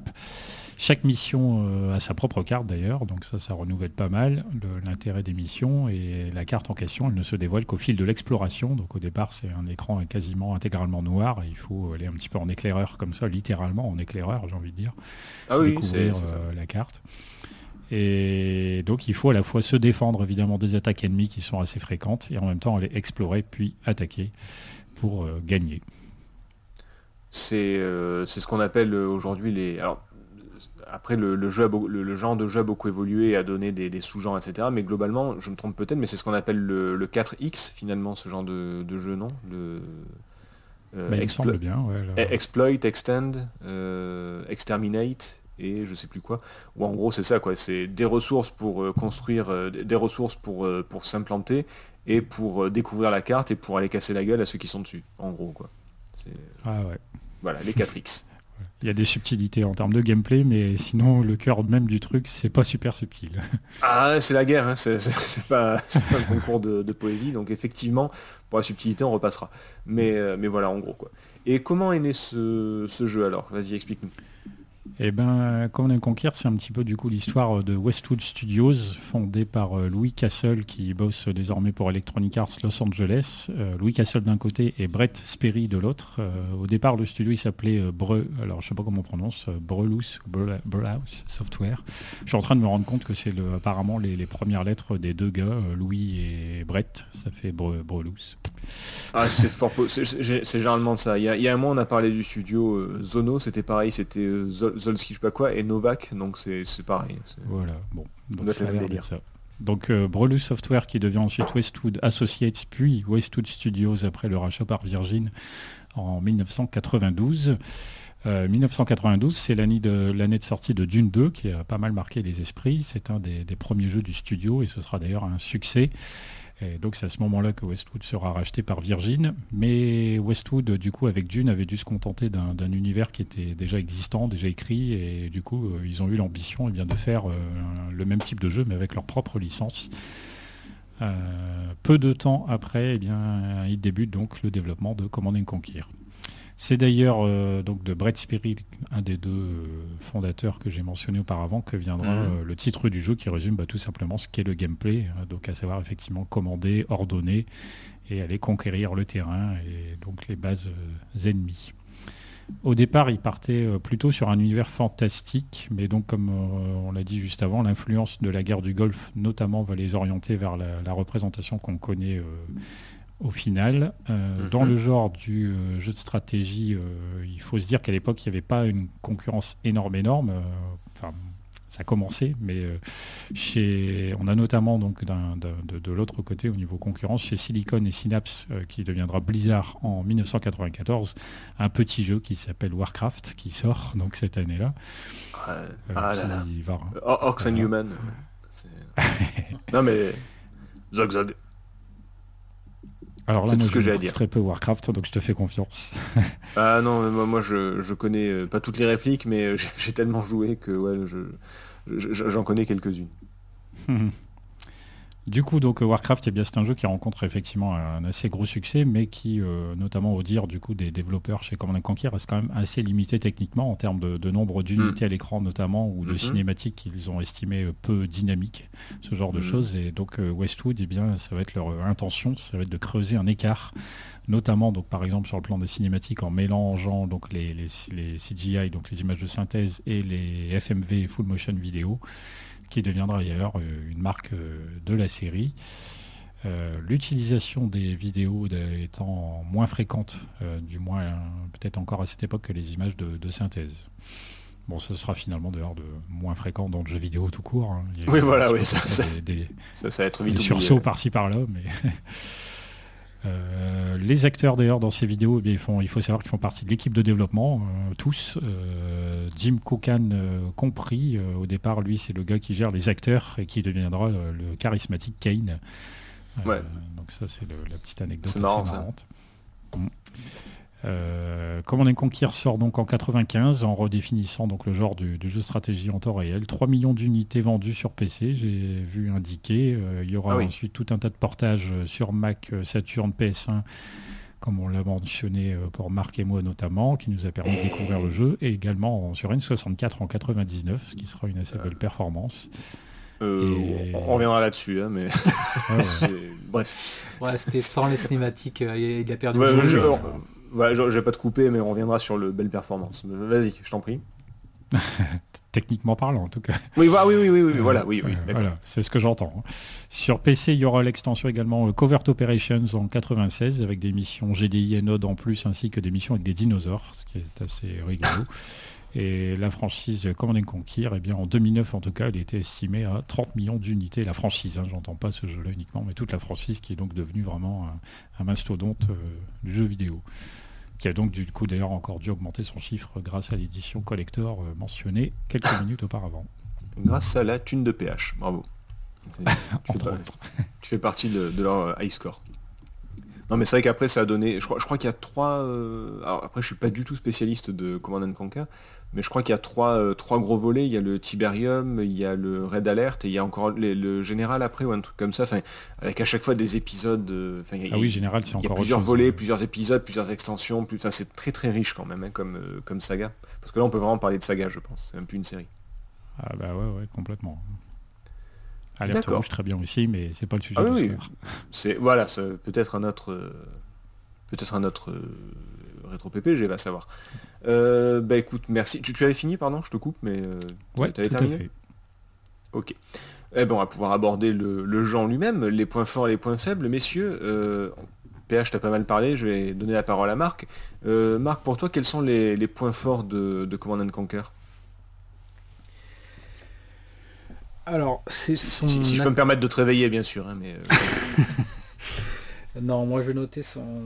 Chaque mission euh, a sa propre carte d'ailleurs, donc ça ça renouvelle pas mal l'intérêt des missions et la carte en question elle ne se dévoile qu'au fil de l'exploration. Donc au départ c'est un écran quasiment intégralement noir et il faut aller un petit peu en éclaireur comme ça, littéralement en éclaireur j'ai envie de dire, ah oui, découvrir la carte. Et donc il faut à la fois se défendre évidemment des attaques ennemies qui sont assez fréquentes et en même temps aller explorer puis attaquer pour gagner. Euh, c'est ce qu'on appelle euh, aujourd'hui les... Alors, après, le, jeu le, genre de jeu a beaucoup évolué, a donné des, sous-genres, etc. Mais globalement, je me trompe peut-être, mais c'est ce qu'on appelle le, 4X, finalement, ce genre de, jeu, non? Le, euh, bien, Exploit, Extend, Exterminate et je sais plus quoi. Ou en gros c'est ça quoi, c'est des ressources pour construire, des ressources pour, pour s'implanter et pour découvrir la carte et pour aller casser la gueule à ceux qui sont dessus, en gros quoi. Ah ouais. Voilà, les 4X. Il y a des subtilités en termes de gameplay, mais sinon le cœur même du truc, c'est pas super subtil. Ah, c'est la guerre, hein. c'est pas, un concours de, poésie, donc effectivement, pour la subtilité, on repassera. Mais, euh, mais voilà, en gros quoi. Et comment est né ce, ce jeu alors? Vas-y, explique-nous. Eh ben, Command Conquer, c'est un petit peu du coup l'histoire de Westwood Studios, fondée par euh, Louis Castle, qui bosse désormais pour Electronic Arts Los Angeles. Euh, Louis Castle d'un côté et Brett Sperry de l'autre. Euh, au départ, le studio s'appelait Bre, alors je sais pas comment on prononce, Brelous, Brelhouse Software. Je suis en train de me rendre compte que c'est apparemment les, premières lettres des deux gars, Louis et Brett. Ça fait Brelous. Ah, c'est fort, c'est généralement ça. Il y, a, un mois, on a parlé du studio Zono, c'était pareil, c'était Zolski, je sais pas quoi, et Novak, donc c'est pareil. Voilà, bon. Donc, ça ça. Donc euh, Software qui devient ensuite Westwood Associates, puis Westwood Studios après le rachat par Virgin en 1992. 1992, euh, c'est l'année de, de sortie de Dune 2 qui a pas mal marqué les esprits. C'est un des, premiers jeux du studio et ce sera d'ailleurs un succès donc c'est à ce moment-là que Westwood sera racheté par Virgin. Mais Westwood, du coup, avec Dune, avait dû se contenter d'un univers qui était déjà existant, déjà écrit. Et du coup, euh, ils ont eu l'ambition eh de faire euh, le même type de jeu, mais avec leur propre licence. Euh, peu de temps après, eh bien, ils débutent donc le développement de Command Conquer. C'est d'ailleurs euh, donc de Brett Spirit, un des deux euh, fondateurs que j'ai mentionné auparavant, que viendra mhm. euh, le titre du jeu qui résume bah, tout simplement ce qu'est le gameplay, donc à savoir effectivement commander, ordonner et aller conquérir le terrain et donc les bases ennemies. Au départ, il partait plutôt sur un univers fantastique, mais donc comme on l'a dit juste avant, l'influence de la guerre du Golfe notamment va les orienter vers la représentation qu'on connaît au final. Euh, dans mhm. le genre du euh, jeu de stratégie, euh, il faut se dire qu'à l'époque, il n'y avait pas une concurrence énorme, énorme. Enfin, ça a commencé, mais chez, on a notamment donc de, de l'autre côté au niveau concurrence chez Silicon et Synapse qui deviendra Blizzard en 1994, un petit jeu qui s'appelle Warcraft qui sort donc cette année-là. ah là là. Ox and Human. non mais Zog Zog. Alors là, moi, ce que j'ai à dire. très peu Warcraft, donc je te fais confiance. ah non, moi, moi je, je, connais euh, pas toutes les répliques, mais j'ai tellement joué que ouais, j'en connais quelques-unes. Du coup, donc Warcraft, eh bien, c'est un jeu qui rencontre effectivement un assez gros succès, mais qui, euh, notamment au dire du coup des développeurs chez Command Conquer, reste quand même assez limité techniquement en termes de, nombre d'unités mm. à l'écran notamment, ou de mm-hmm. cinématiques qu'ils ont estimé euh, peu dynamiques, ce genre de mm. choses. Et donc euh, Westwood, eh bien, ça va être leur intention, ça va être de creuser un écart notamment donc par exemple sur le plan des cinématiques en mélangeant donc les, les CGI, donc les images de synthèse et les FMV full motion vidéo qui deviendra d'ailleurs euh, une marque euh, de la série. Euh, l'utilisation des vidéos étant moins fréquente, du moins peut-être encore à cette époque que les images de, synthèse. Bon, ce sera finalement d'ailleurs de moins fréquent dans le jeu vidéo tout court. Hein. oui, voilà, oui, ça, ça, va être vite sursauts par-ci par-là, mais Euh, les acteurs d'ailleurs dans ces vidéos, eh font, il faut savoir qu'ils font partie de l'équipe de développement, euh, tous. Euh, Jim Cookan compris. au départ, lui, c'est le gars qui gère les acteurs et qui deviendra le, charismatique Kane. donc ça, c'est la petite anecdote. C'est marrant, ça. Mm. Euh, Command Conquer sort donc en 95 en redéfinissant donc le genre du, jeu stratégie en temps réel. 3 millions d'unités vendues sur PC, j'ai vu indiquer. Euh, il y aura ah ensuite tout un tas de portages euh, sur Mac, Saturn, PS1, comme on l'a mentionné pour Marc et moi notamment, qui nous a permis de découvrir le jeu, et également sur N64 en 99, ce qui sera une assez belle performance. On reviendra là-dessus, hein, mais bref. Ouais, c'était sans les cinématiques, il a perdu. Ouais, je, vais pas te couper, mais on reviendra sur le belle performance. Vas-y, je t'en prie. Techniquement parlant, en tout cas. Oui, oui, oui, oui, oui, voilà, oui, oui. voilà, c'est ce que j'entends. Hein. Sur PC, il y aura l'extension également euh, Covert Operations en 96 avec des missions GDI et Node en plus, ainsi que des missions avec des dinosaures, ce qui est assez rigolo. Et la franchise Command Conquer, eh bien, en 2009 en tout cas, elle était estimée à 30 millions d'unités. La franchise, hein, j'entends pas ce jeu-là uniquement, mais toute la franchise qui est donc devenue vraiment un, mastodonte euh, du jeu vidéo. Qui a donc du coup d'ailleurs encore dû augmenter son chiffre grâce à l'édition collector mentionnée quelques minutes auparavant. Grâce à la thune de PH, bravo. tu, fais partie de, leur high score. Non mais c'est vrai qu'après ça a donné. Je crois, je crois qu'il y a trois. alors après je suis pas du tout spécialiste de Command Conquer, mais je crois qu'il y a trois, euh, trois gros volets. Il y a le Tiberium, il y a le Red Alert et il y a encore le Général après ou un truc comme ça. Enfin, avec à chaque fois des épisodes. Euh, ah oui, Général, c'est encore. Il y a plusieurs volets, plusieurs épisodes, plusieurs extensions. Plus, enfin, c'est très très riche quand même hein, comme, euh, comme saga. Parce que là, on peut vraiment parler de saga, je pense. C'est un peu une série. Ah bah ouais, ouais, complètement. Alerte rouge très bien aussi, mais c'est pas le sujet. Ah, oui, c'est voilà, peut-être un autre, peut-être un autre rétro PPG va savoir. Euh, bah écoute, merci. Tu, avais fini, pardon, je te coupe, mais euh, ouais, tu avais terminé Ok. Eh ben, on va pouvoir aborder le, genre lui-même, les points forts et les points faibles. Messieurs, euh, PH t'as pas mal parlé, je vais donner la parole à Marc. Euh, Marc, pour toi, quels sont les, points forts de, de Command Conquer? Alors, c'est son... si, je peux me permettre de te réveiller, bien sûr. Hein, mais, non, moi je vais noter son,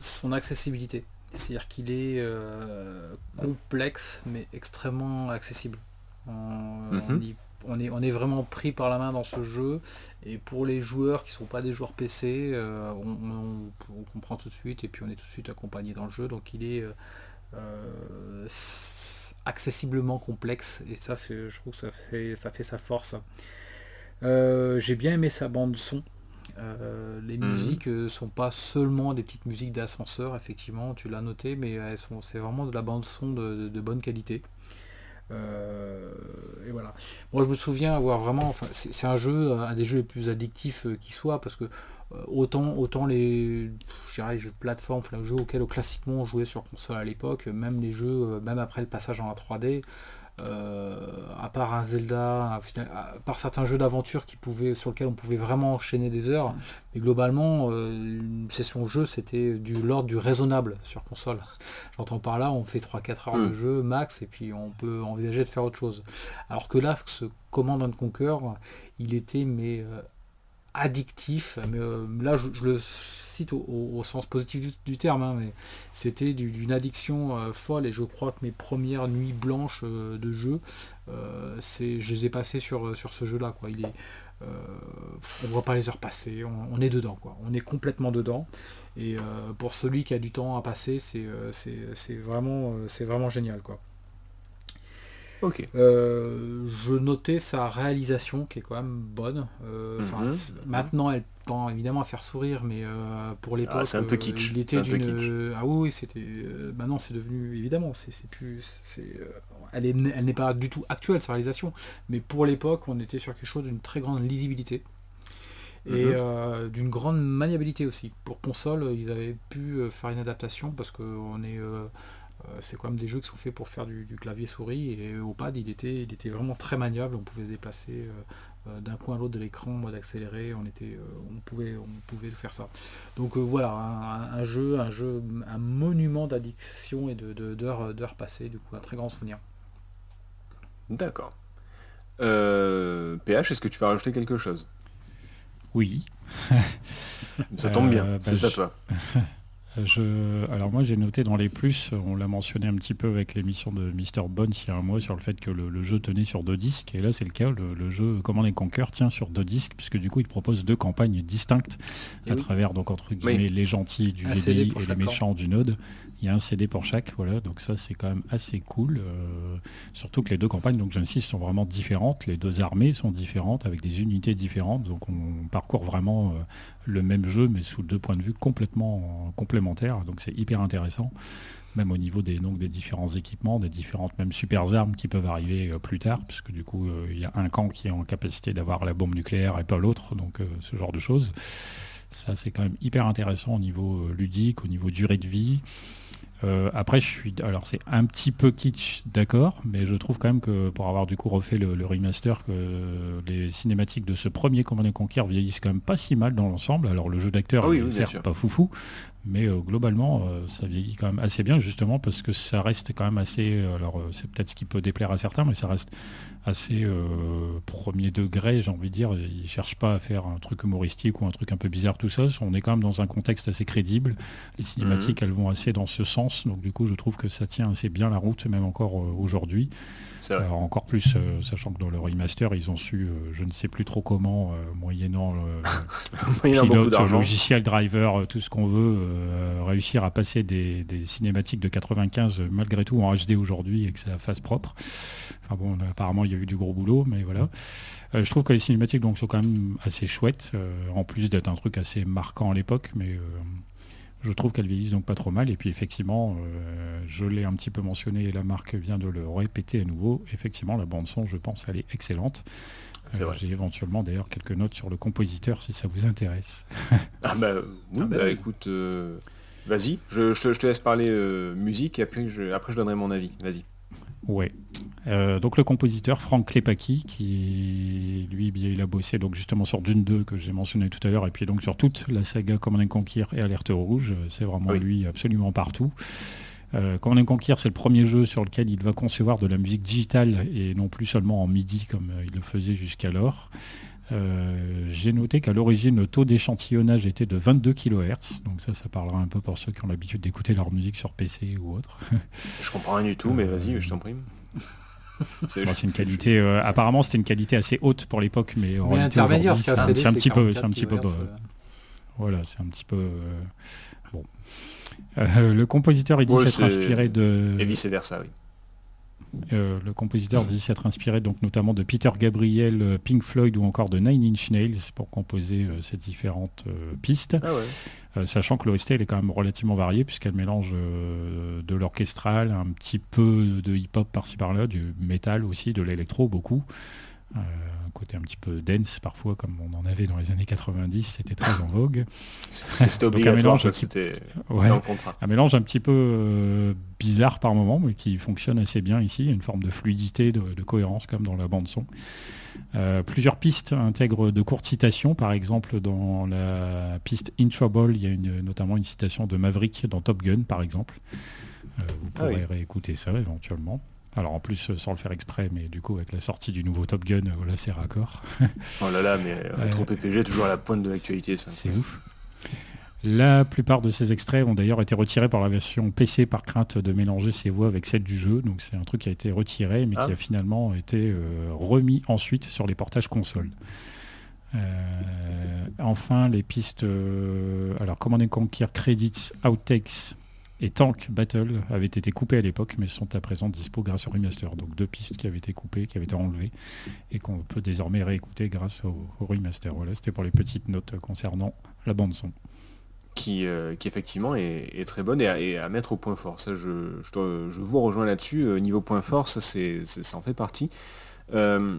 son accessibilité. C'est-à-dire qu'il est, euh, complexe mais extrêmement accessible. Mhm. On, est, on est vraiment pris par la main dans ce jeu et pour les joueurs qui ne sont pas des joueurs PC, euh, on, comprend tout de suite et puis on est tout de suite accompagné dans le jeu. Donc il est euh, accessiblement complexe et ça je trouve que ça fait, ça fait sa force. J'ai bien aimé sa bande son euh, les mhm. musiques ne euh, sont pas seulement des petites musiques d'ascenseur, effectivement, tu l'as noté, mais elles sont, c'est vraiment de la bande son de, bonne qualité. Euh, et voilà. Moi, je me souviens avoir vraiment, enfin, c'est, un jeu, un des jeux les plus addictifs qui soit, parce que autant, autant les, je dirais, jeux de plateforme, enfin, les jeux auxquels classiquement on jouait sur console à l'époque, même les jeux, même après le passage en 3D, euh, à part un Zelda, à part certains jeux d'aventure qui pouvaient, sur lesquels on pouvait vraiment enchaîner des heures, mais globalement, euh, une session jeu, c'était du l'ordre du raisonnable sur console. J'entends par là, on fait 3-4 heures de mm. jeu max, et puis on peut envisager de faire autre chose. Alors que là, ce Command Conquer, il était mais euh, addictif, mais là, je le cite au, sens positif du, terme, hein, mais c'était d'une addiction euh, folle et je crois que mes premières nuits blanches euh, de jeu, euh, c'est, je les ai passées sur, sur ce jeu-là. Quoi. Il est, on voit pas les heures passer, on, est dedans, quoi. on est complètement dedans. Et pour celui qui a du temps à passer, c'est, c'est, vraiment, c'est vraiment génial. Quoi. Euh, je notais sa réalisation qui est quand même bonne. Euh, mhm. Maintenant, elle tend évidemment à faire sourire, mais euh, pour l'époque, ah, c'est un peu kitsch. il était d'une. Ah oui, c'était. maintenant, c'est devenu évidemment, c'est plus. elle est, elle n'est pas du tout actuelle sa réalisation, mais pour l'époque, on était sur quelque chose d'une très grande lisibilité et mhm. d'une grande maniabilité aussi. Pour console, ils avaient pu faire une adaptation parce qu'on est euh, c'est quand même des jeux qui sont faits pour faire du, clavier souris et au pad il était, il était vraiment très maniable, on pouvait se déplacer euh, euh, d'un coin à l'autre de l'écran en mode accéléré, on, était, on, pouvait, on pouvait faire ça. Donc voilà, un, jeu, un jeu, un monument d'addiction et de, d'heures, passées, du coup un très grand souvenir. D'accord. PH, est-ce que tu vas rajouter quelque chose? Oui. Ça tombe bien, bah, c'est à toi. alors moi j'ai noté dans les plus, on l'a mentionné un petit peu avec l'émission de Mister Bones il y a un mois sur le fait que le, jeu tenait sur deux disques, et là c'est le cas, le, jeu Command Conquer tient sur deux disques, puisque du coup il propose deux campagnes distinctes à travers donc entre guillemets les gentils du VDI et les méchants du Node. Il y a un CD pour chaque, voilà, donc ça c'est quand même assez cool. Euh, surtout que les deux campagnes, donc j'insiste, sont vraiment différentes. Les deux armées sont différentes avec des unités différentes, donc on parcourt vraiment euh, le même jeu mais sous deux points de vue complètement complémentaires. Donc c'est hyper intéressant, même au niveau des, donc, des différents équipements, des différentes même super armes qui peuvent arriver euh, plus tard, puisque du coup il y a un camp qui est en capacité d'avoir la bombe nucléaire et pas l'autre, donc ce genre de choses. Ça c'est quand même hyper intéressant au niveau ludique, au niveau durée de vie. Euh, après, je suis, alors c'est un petit peu kitsch, d'accord, mais je trouve quand même que pour avoir du coup refait le, remaster, que les cinématiques de ce premier Command Conquer vieillissent quand même pas si mal dans l'ensemble. Alors le jeu d'acteur, ah oui, pas foufou, Mais globalement, ça vieillit quand même assez bien, justement, parce que ça reste quand même assez... alors, c'est peut-être ce qui peut déplaire à certains, mais ça reste assez premier degré, j'ai envie de dire. Ils ne cherchent pas à faire un truc humoristique ou un truc un peu bizarre, tout ça. On est quand même dans un contexte assez crédible. Les cinématiques, mhm. elles vont assez dans ce sens. Donc du coup, je trouve que ça tient assez bien la route, même encore aujourd'hui. Alors, encore plus, euh, sachant que dans le remaster, ils ont su, euh, je ne sais plus trop comment, euh, moyennant le logiciel driver, tout ce qu'on veut, réussir à passer des, cinématiques de 95 malgré tout en HD aujourd'hui et que ça fasse propre. Enfin bon, apparemment il y a eu du gros boulot, mais voilà. je trouve que les cinématiques donc, sont quand même assez chouettes, en plus d'être un truc assez marquant à l'époque, mais je trouve qu'elles vieillissent donc pas trop mal. Et puis effectivement, euh, je l'ai un petit peu mentionné et la marque vient de le répéter à nouveau. Effectivement, la bande son, je pense, elle est excellente. Euh, j'ai éventuellement d'ailleurs quelques notes sur le compositeur si ça vous intéresse. ah bah oui, ah bah, bah écoute, euh, vas-y, je, te laisse parler musique et après je, après je donnerai mon avis. Vas-y. Ouais. Euh, donc le compositeur Frank Klepaki, qui lui il a bossé donc justement sur Dune 2 que j'ai mentionné tout à l'heure, et puis donc sur toute la saga Command Conquer et Alerte Rouge, c'est vraiment lui absolument partout. Euh, Command Conquer, c'est le premier jeu sur lequel il va concevoir de la musique digitale et non plus seulement en MIDI comme euh, il le faisait jusqu'alors. Euh, j'ai noté qu'à l'origine, le taux d'échantillonnage était de 22 kHz. Donc ça, ça parlera un peu pour ceux qui ont l'habitude d'écouter leur musique sur PC ou autre. je comprends rien du tout, mais vas-y, je t'en prie. C'est une qualité. Euh, apparemment, c'était une qualité assez haute pour l'époque, mais en réalité, c'est un, petit peu, c'est un petit peu. voilà, c'est un petit peu. Euh, le compositeur, il dit s'être inspiré de. Et vice versa, oui. Euh, le compositeur dit s'être inspiré donc notamment de Peter Gabriel, euh, Pink Floyd ou encore de Nine Inch Nails pour composer euh, ces différentes pistes. Ah sachant que l'OST est quand même relativement variée puisqu'elle mélange de l'orchestral, un petit peu de hip-hop par-ci par-là, du métal aussi, de l'électro beaucoup. Côté un petit peu dense parfois comme on en avait dans les années 90, c'était très en vogue. C'était obligatoire, un mélange, un mélange un petit peu bizarre par moment, mais qui fonctionne assez bien ici. Il y a une forme de fluidité, de, cohérence comme dans la bande son. Euh, plusieurs pistes intègrent de courtes citations. Par exemple, dans la piste In Trouble, il y a une, notamment une citation de Maverick dans Top Gun, par exemple. Euh, vous ah pourrez réécouter ça éventuellement. Alors en plus euh, sans le faire exprès, mais du coup avec la sortie du nouveau Top Gun, voilà c'est raccord. oh là là, mais trop PPG toujours à la pointe de l'actualité ça. C'est ouf. La plupart de ces extraits ont d'ailleurs été retirés par la version PC par crainte de mélanger ses voix avec celle du jeu. Donc c'est un truc qui a été retiré mais qui ah. a finalement été euh, remis ensuite sur les portages consoles. Euh, enfin, les pistes... Euh, alors Command Conquer Credits, Outtakes et Tank Battle avaient été coupées à l'époque mais sont à présent dispo grâce au remaster. Donc deux pistes qui avaient été coupées, qui avaient été enlevées et qu'on peut désormais réécouter grâce au, remaster. Voilà, c'était pour les petites notes concernant la bande son qui, euh, qui effectivement est, très bonne et à, mettre au point fort. Ça, je, je, vous rejoins là-dessus. Euh, niveau point fort, ça, c'est, ça en fait partie. Euh,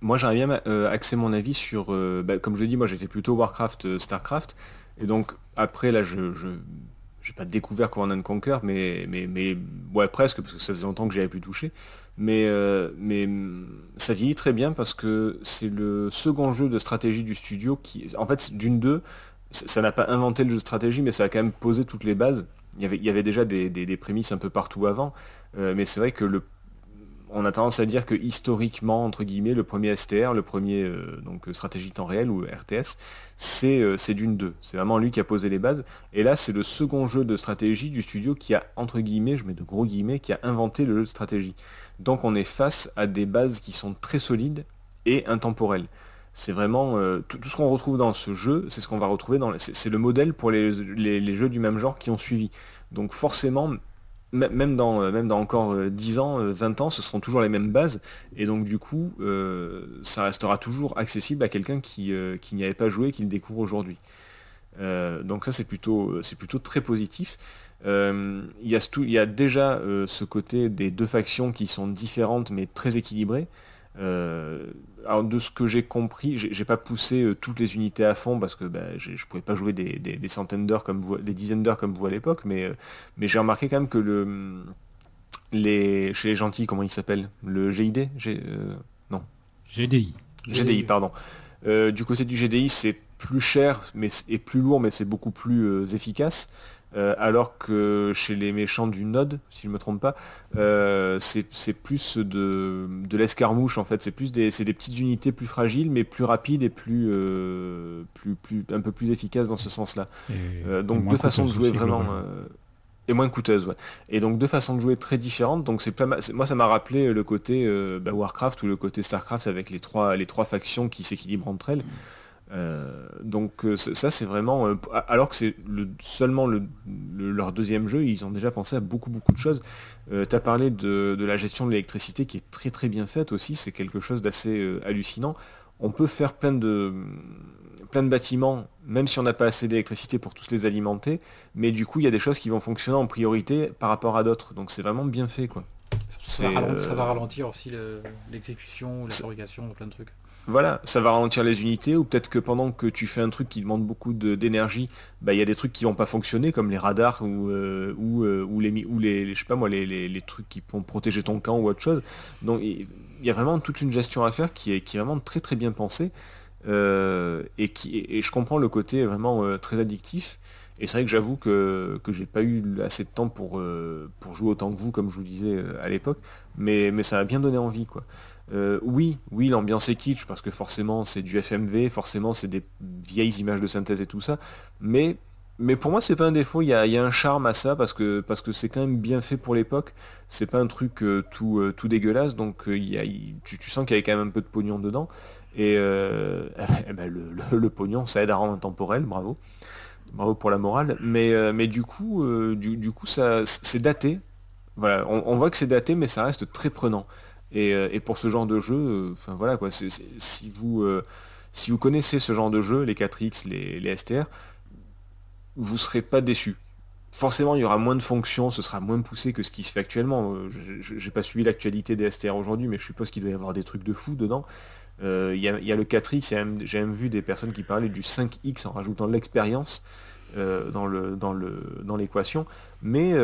moi, j'aimerais bien axer mon avis sur, bah, comme je l'ai dit, moi j'étais plutôt Warcraft, Starcraft, et donc après là, je j'ai pas découvert Command Conquer, mais, mais, mais ouais presque parce que ça faisait longtemps que j'avais pu toucher. Mais, mais ça vieillit très bien parce que c'est le second jeu de stratégie du studio qui, en fait, d'une deux, ça n'a pas inventé le jeu de stratégie, mais ça a quand même posé toutes les bases. Il y avait, il y avait déjà des, prémices un peu partout avant, euh, mais c'est vrai que le, on a tendance à dire que historiquement, entre guillemets, le premier STR, le premier euh, donc stratégie temps réel ou RTS, euh, c'est d'une 2. C'est vraiment lui qui a posé les bases. Et là, c'est le second jeu de stratégie du studio qui a, entre guillemets, je mets de gros guillemets, qui a inventé le jeu de stratégie. Donc on est face à des bases qui sont très solides et intemporelles c'est vraiment euh, tout, ce qu'on retrouve dans ce jeu, c'est ce qu'on va retrouver dans c'est le modèle pour les, jeux du même genre qui ont suivi. Donc forcément, même dans, euh, même dans encore 10 euh, ans, 20 ans, ce seront toujours les mêmes bases. Et donc du coup, ça restera toujours accessible à quelqu'un qui, n'y avait pas joué, qui le découvre aujourd'hui. donc ça c'est plutôt, très positif. Il y a déjà ce côté des deux factions qui sont différentes mais très équilibrées. Euh, alors de ce que j'ai compris, j'ai pas poussé euh, toutes les unités à fond parce que bah, je pouvais pas jouer des, centaines d'heures comme vous, des dizaines d'heures comme vous à l'époque, mais, euh, mais j'ai remarqué quand même que le les chez les gentils, comment il s'appelle Le GID Non. GDI. GDI, pardon. du côté du GDI, c'est plus cher mais, et plus lourd, mais c'est beaucoup plus efficace. Euh, alors que chez les méchants du Node, si je ne me trompe pas, euh, c'est plus de, de l'escarmouche en fait, c'est plus des, des petites unités plus fragiles mais plus rapides et plus, euh, plus, plus un peu plus efficaces dans ce sens-là. donc deux façons de jouer vraiment et moins coûteuses. Ouais. Et donc deux façons de jouer très différentes. Donc c'est moi ça m'a rappelé le côté bah, Warcraft ou le côté Starcraft avec les trois, les trois factions qui s'équilibrent entre elles. Euh, donc euh, ça c'est vraiment euh, alors que c'est seulement leur deuxième jeu ils ont déjà pensé à beaucoup beaucoup de choses. Tu as parlé de, la gestion de l'électricité qui est très très bien faite aussi c'est quelque chose d'assez hallucinant. On peut faire plein de plein de bâtiments même si on n'a pas assez d'électricité pour tous les alimenter mais du coup il y a des choses qui vont fonctionner en priorité par rapport à d'autres. Donc c'est vraiment bien fait quoi. Ça va, ralentir, aussi l'exécution la fabrication plein de trucs voilà, ça va ralentir les unités, ou peut-être que pendant que tu fais un truc qui demande beaucoup d'énergie, bah, il y a des trucs qui vont pas fonctionner, comme les radars ou, euh, euh, les, je les, trucs qui vont protéger ton camp ou autre chose. Donc il y a vraiment toute une gestion à faire qui est, vraiment très très bien pensée. Euh, et, qui, et je comprends le côté vraiment très addictif. Et c'est vrai que j'avoue que, que j'ai pas eu assez de temps pour, pour jouer autant que vous, comme je vous disais à l'époque, mais, mais ça a bien donné envie. quoi. Euh, oui, oui, l'ambiance est kitsch parce que forcément c'est du FMV, forcément c'est des vieilles images de synthèse et tout ça. Mais, pour moi c'est pas un défaut, il y a, un charme à ça parce que parce que c'est quand même bien fait pour l'époque. C'est pas un truc euh, tout, euh, tout dégueulasse, donc il tu, sens qu'il y avait quand même un peu de pognon dedans. Et, eh ben, le, pognon ça aide à rendre intemporel, bravo. Bravo pour la morale. Mais, mais du coup, du, coup ça c'est daté. Voilà, on voit que c'est daté, mais ça reste très prenant. Euh, et, pour ce genre de jeu, euh, enfin voilà quoi, si vous euh, si vous connaissez ce genre de jeu, les 4X, les, STR, vous ne serez pas déçu. Forcément, il y aura moins de fonctions, ce sera moins poussé que ce qui se fait actuellement. Je n'ai pas suivi l'actualité des STR aujourd'hui, mais je suppose qu'il doit y avoir des trucs de fou dedans. Il y, a le 4X, j'ai même vu des personnes qui parlaient du 5X en rajoutant l'expérience dans l'équation. Dans mais,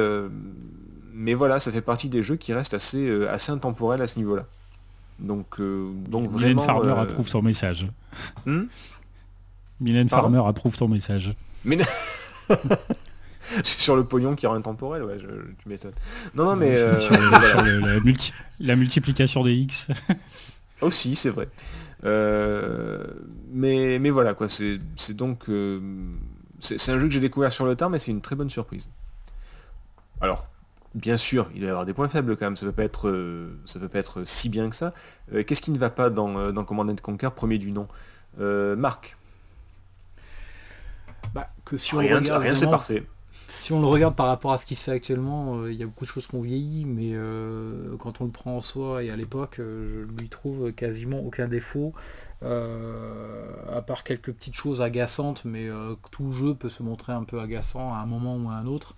mais voilà, ça fait partie des jeux qui restent assez, euh, assez intemporels à ce niveau-là. Donc, euh, donc Mylène Farmer euh, approuve son message. Hmm Mylène Farmer approuve ton message. Mais... sur le pognon qui rend intemporel, ouais, je, tu m'étonnes. Non, non, mais... sur, la, multiplication des X. Aussi, c'est vrai. mais, mais voilà, quoi, c'est donc... c'est un jeu que j'ai découvert sur le tard, mais c'est une très bonne surprise. Alors, bien sûr, il va y avoir des points faibles quand même, ça ne peut, pas être, euh, ça peut pas être si bien que ça. Euh, qu'est-ce qui ne va pas dans, euh, dans Command Conquer, premier du nom? Marc bah, que si on rien, rien c'est parfait. Si on le regarde par rapport à ce qui se fait actuellement, il y a beaucoup de choses qui ont vieilli, mais quand on le prend en soi et à l'époque, je lui trouve quasiment aucun défaut. à part quelques petites choses agaçantes, mais tout jeu peut se montrer un peu agaçant à un moment ou à un autre.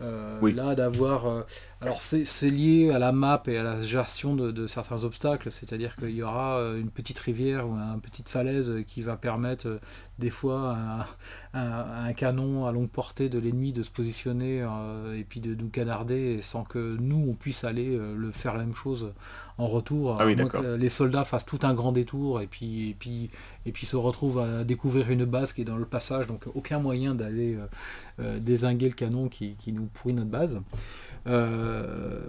Euh, là, d'avoir. Euh, alors, c'est lié à la map et à la gestion de, certains obstacles, c'est-à-dire qu'il y aura euh, une petite rivière ou une petite falaise qui va permettre des fois à, un canon à longue portée de l'ennemi de se positionner et puis de nous canarder sans que nous on puisse aller le faire la même chose en retour. Ah les soldats fassent tout un grand détour et puis, et puis, et puis se retrouvent à découvrir une base qui est dans le passage, donc aucun moyen d'aller euh, euh, désinguer le canon qui, nous pourrit notre base. Euh,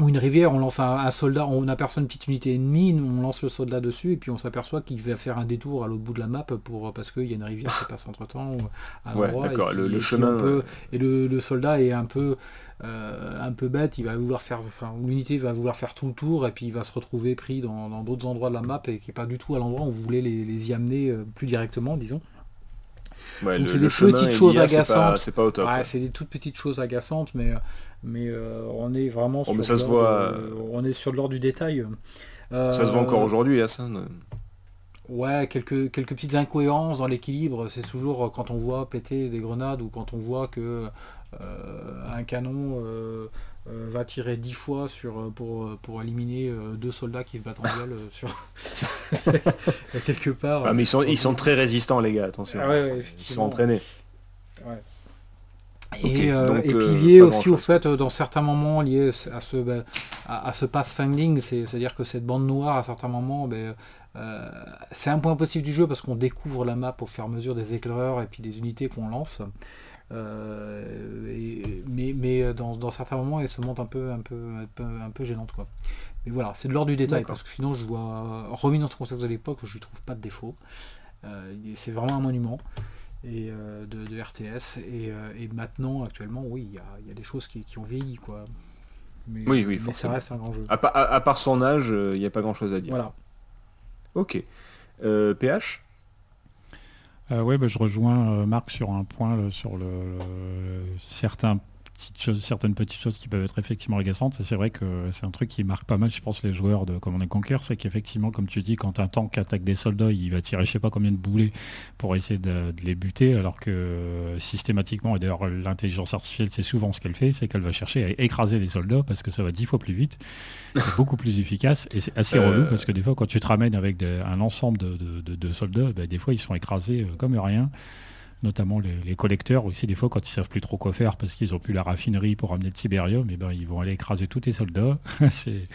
ou une rivière, on lance un, soldat, on aperçoit une petite unité ennemie, on lance le soldat dessus et puis on s'aperçoit qu'il va faire un détour à l'autre bout de la map pour parce qu'il y a une rivière qui passe entre temps à l'endroit. le, chemin. et le, soldat est un peu euh, un peu bête, il va vouloir faire, enfin, l'unité va vouloir faire tout le tour et puis il va se retrouver pris dans d'autres endroits de la map et qui n'est pas du tout à l'endroit où on voulait les, y amener euh, plus directement, disons. Donc c'est des petites choses agaçantes. C'est pas, c'est des toutes petites choses agaçantes, mais mais euh, on est vraiment oh, sur, ça se voit... on est sur l'ordre du détail. ça se voit encore aujourd'hui, Hassan. Ouais, quelques, quelques petites incohérences dans l'équilibre. C'est toujours quand on voit péter des grenades ou quand on voit que euh, un canon euh, euh, va tirer 10 fois sur, pour, pour éliminer deux soldats qui se battent en duel sur quelque part. Ah, mais ils sont, ils sont très résistants les gars, attention. Ah ils sont entraînés. Et, puis lié aussi au fait, dans certains moments, lié à ce, à, ce pathfinding, c'est-à-dire que cette bande noire, à certains moments, ben, c'est un point positif du jeu parce qu'on découvre la map au fur et à mesure des éclaireurs et puis des unités qu'on lance. Mais, mais dans, certains moments, elle se monte un peu, un peu, un peu, gênante quoi. Mais voilà, c'est de l'ordre du détail parce que sinon, je vois remis dans ce contexte de l'époque, je ne trouve pas de défaut. c'est vraiment un monument et de, RTS et, maintenant actuellement oui il y a, des choses qui, ont vieilli quoi oui, oui, ça reste un grand jeu. À, part son âge, il euh, n'y a pas grand chose à dire. Voilà. Ok. Euh, PH euh, Oui, bah, je rejoins Marc sur un point, sur le, certains certaines petites choses qui peuvent être effectivement agaçantes. c'est vrai que c'est un truc qui marque pas mal, je pense, les joueurs de Command Conquer, c'est qu'effectivement, comme tu dis, quand un tank attaque des soldats, il va tirer je sais pas combien de boulets pour essayer de, les buter, alors que systématiquement, et d'ailleurs l'intelligence artificielle, c'est souvent ce qu'elle fait, c'est qu'elle va chercher à écraser les soldats parce que ça va dix fois plus vite, beaucoup plus efficace, et c'est assez relou euh. parce que des fois, quand tu te ramènes avec un ensemble de, soldats, ben, des fois ils sont écrasés euh, comme rien notamment les, collecteurs aussi, des fois quand ils savent plus trop quoi faire parce qu'ils ont plus la raffinerie pour amener le et eh ben ils vont aller écraser tous tes soldats. c'est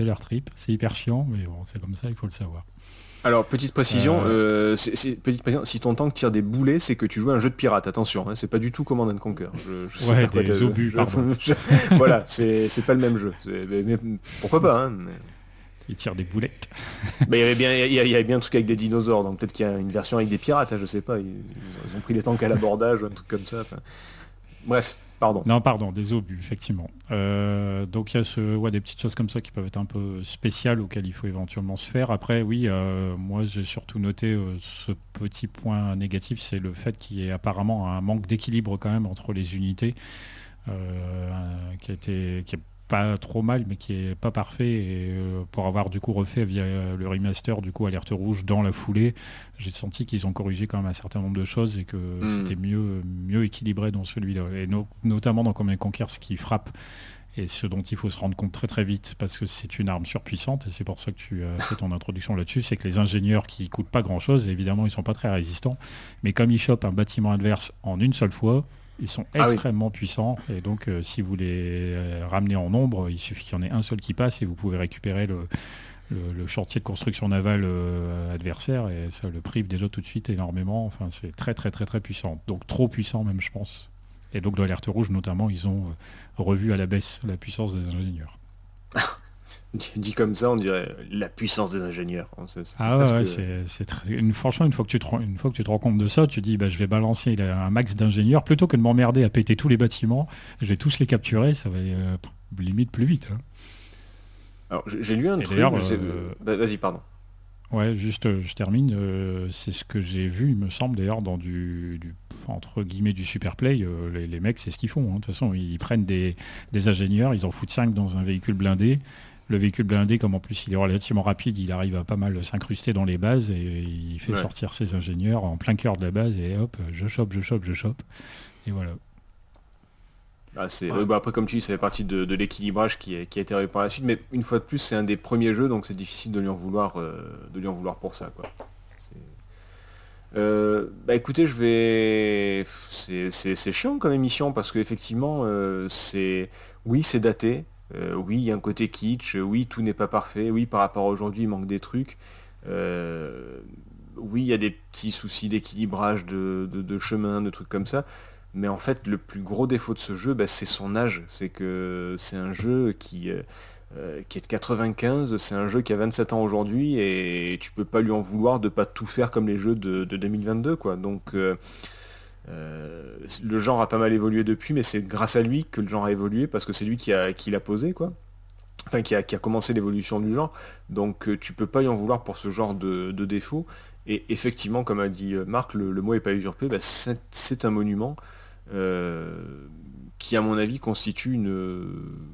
leur trip, c'est hyper chiant, mais bon, c'est comme ça, il faut le savoir. Alors petite précision, euh, euh, petite précision, si ton tank tire des boulets, c'est que tu joues un jeu de pirate. Attention, hein, c'est pas du tout Command and Conquer. voilà, c'est pas le même jeu. Mais, pourquoi pas hein, il tire des boulettes. il y avait bien, il y, avait bien un truc avec des dinosaures, donc peut-être qu'il y a une version avec des pirates, hein, je sais pas. Ils, ont pris les tanks à l'abordage ou un truc comme ça. Bref, pardon. Non, pardon, des obus, effectivement. Euh, donc il y a ce, ouais, des petites choses comme ça qui peuvent être un peu spéciales auxquelles il faut éventuellement se faire. Après, oui, euh, moi j'ai surtout noté euh, ce petit point négatif, c'est le fait qu'il y ait apparemment un manque d'équilibre quand même entre les unités. qui a été qui pas trop mal, mais qui est pas parfait. Et euh, pour avoir du coup refait via le remaster, du coup Alerte Rouge dans la foulée, j'ai senti qu'ils ont corrigé quand même un certain nombre de choses et que hmm. c'était mieux, mieux équilibré dans celui-là. Et notamment dans Command Conquer, ce qui frappe et ce dont il faut se rendre compte très très vite parce que c'est une arme surpuissante et c'est pour ça que tu as fait ton introduction là-dessus, c'est que les ingénieurs qui coûtent pas grand-chose, évidemment ils sont pas très résistants, mais comme ils chopent un bâtiment adverse en une seule fois, ils sont ah extrêmement puissants et donc euh, si vous les euh, ramenez en nombre, il suffit qu'il y en ait un seul qui passe et vous pouvez récupérer le, chantier de construction navale euh, adversaire et ça le prive déjà tout de suite énormément. Enfin c'est très très très très puissant. Donc trop puissant même je pense. Et donc dans l'alerte rouge notamment, ils ont revu à la baisse la puissance des ingénieurs. Dit comme ça, on dirait la puissance des ingénieurs. ah ouais, c'est très... une, franchement, une fois, que tu te, une fois que tu te rends compte de ça, tu dis bah, je vais balancer un max d'ingénieurs plutôt que de m'emmerder à péter tous les bâtiments. Je vais tous les capturer, ça va euh, limite plus vite. Hein. Alors j'ai lu un truc. Euh, bah, vas-y, pardon. Ouais, juste, euh, je termine. c'est ce que j'ai vu, il me semble d'ailleurs, dans du, entre guillemets du super play. Les, mecs, c'est ce qu'ils font. Hein. De toute façon, ils prennent des, des ingénieurs, ils en foutent 5 dans un véhicule blindé le véhicule blindé, comme en plus il est relativement rapide, il arrive à pas mal s'incruster dans les bases et il fait sortir ses ingénieurs en plein cœur de la base et hop, je chope, je chope, je chope. Et voilà. Ah, c'est... Bah, après comme tu dis, ça fait partie de, l'équilibrage qui, a été réussi par la suite, mais une fois de plus c'est un des premiers jeux, donc c'est difficile de lui en vouloir, euh, de lui en vouloir pour ça. Quoi. Euh, bah écoutez, je vais. C'est, chiant comme émission parce qu'effectivement, euh, c'est. Oui, c'est daté. Euh, oui, il y a un côté kitsch, oui, tout n'est pas parfait, oui, par rapport à aujourd'hui, il manque des trucs. Euh, oui, il y a des petits soucis d'équilibrage de, chemin, de trucs comme ça. Mais en fait, le plus gros défaut de ce jeu, bah, c'est son âge. C'est que c'est un jeu qui, euh, est de 95, c'est un jeu qui a 27 ans aujourd'hui, et tu peux pas lui en vouloir de pas tout faire comme les jeux de, 2022. Quoi. Donc euh, le genre a pas mal évolué depuis, mais c'est grâce à lui que le genre a évolué, parce que c'est lui qui l'a qui posé, quoi. Enfin, qui a, commencé l'évolution du genre. Donc euh, tu peux pas y en vouloir pour ce genre de, défaut. Et effectivement, comme a dit euh, Marc, le, mot est pas usurpé, bah, c'est un monument qui, à mon avis, constitue une...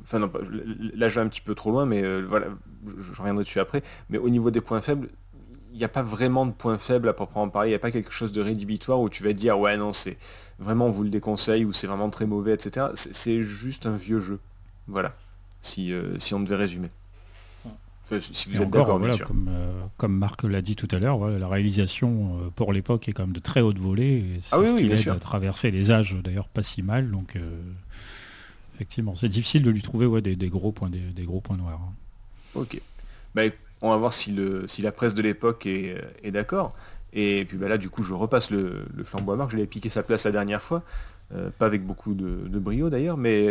Enfin, non, là, je vais un petit peu trop loin, mais voilà, je, reviendrai dessus après. Mais au niveau des points faibles, il n'y a pas vraiment de point faible à proprement parler, il n'y a pas quelque chose de rédhibitoire où tu vas te dire ouais non c'est vraiment on vous le déconseille ou c'est vraiment très mauvais, etc. C'est juste un vieux jeu. Voilà. Si, euh, si on devait résumer. si vous êtes d'accord, comme, euh, comme, Marc l'a dit tout à l'heure, la réalisation euh, pour l'époque est quand même de très haute volée. Et ah oui, ce qui aide à traverser les âges d'ailleurs pas si mal. Donc effectivement, c'est difficile de lui trouver ouais, des, gros points, des, gros points noirs. Hein. Ok. Bah, on va voir si, le, si la presse de l'époque est, d'accord. Et puis bah là, du coup, je repasse le, flambeau à Marc. Je l'ai piqué sa place la dernière fois. pas avec beaucoup de, brio d'ailleurs, mais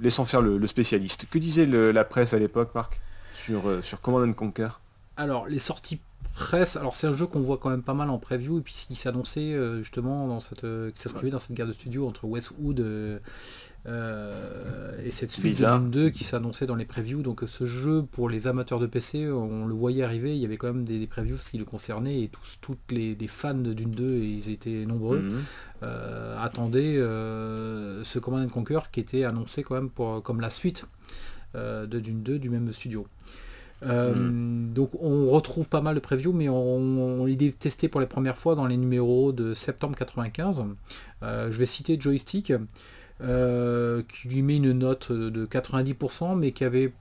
laissons faire le, spécialiste. Que disait la presse à l'époque, Marc, sur, sur Command Conquer? Alors, les sorties presse, alors c'est un jeu qu'on voit quand même pas mal en preview, et puis qui s'annonçait euh, justement dans cette, euh, qui s'inscrivait dans cette guerre de studio entre Westwood euh, et cette suite de 2 qui s'annonçait dans les previews. Donc ce jeu pour les amateurs de PC, on le voyait arriver, il y avait quand même des, previews qui le concernaient, et tous toutes les, fans de Dune 2, et ils étaient nombreux, mhm. attendaient ce Command Conquer qui était annoncé quand même pour, comme la suite de Dune 2 du même studio. Euh, hmm. Donc on retrouve pas mal de previews, mais on, il est testé pour les premières fois dans les numéros de septembre 95. Euh, je vais citer Joystick, euh, qui lui met une note de 90%, mais qui avait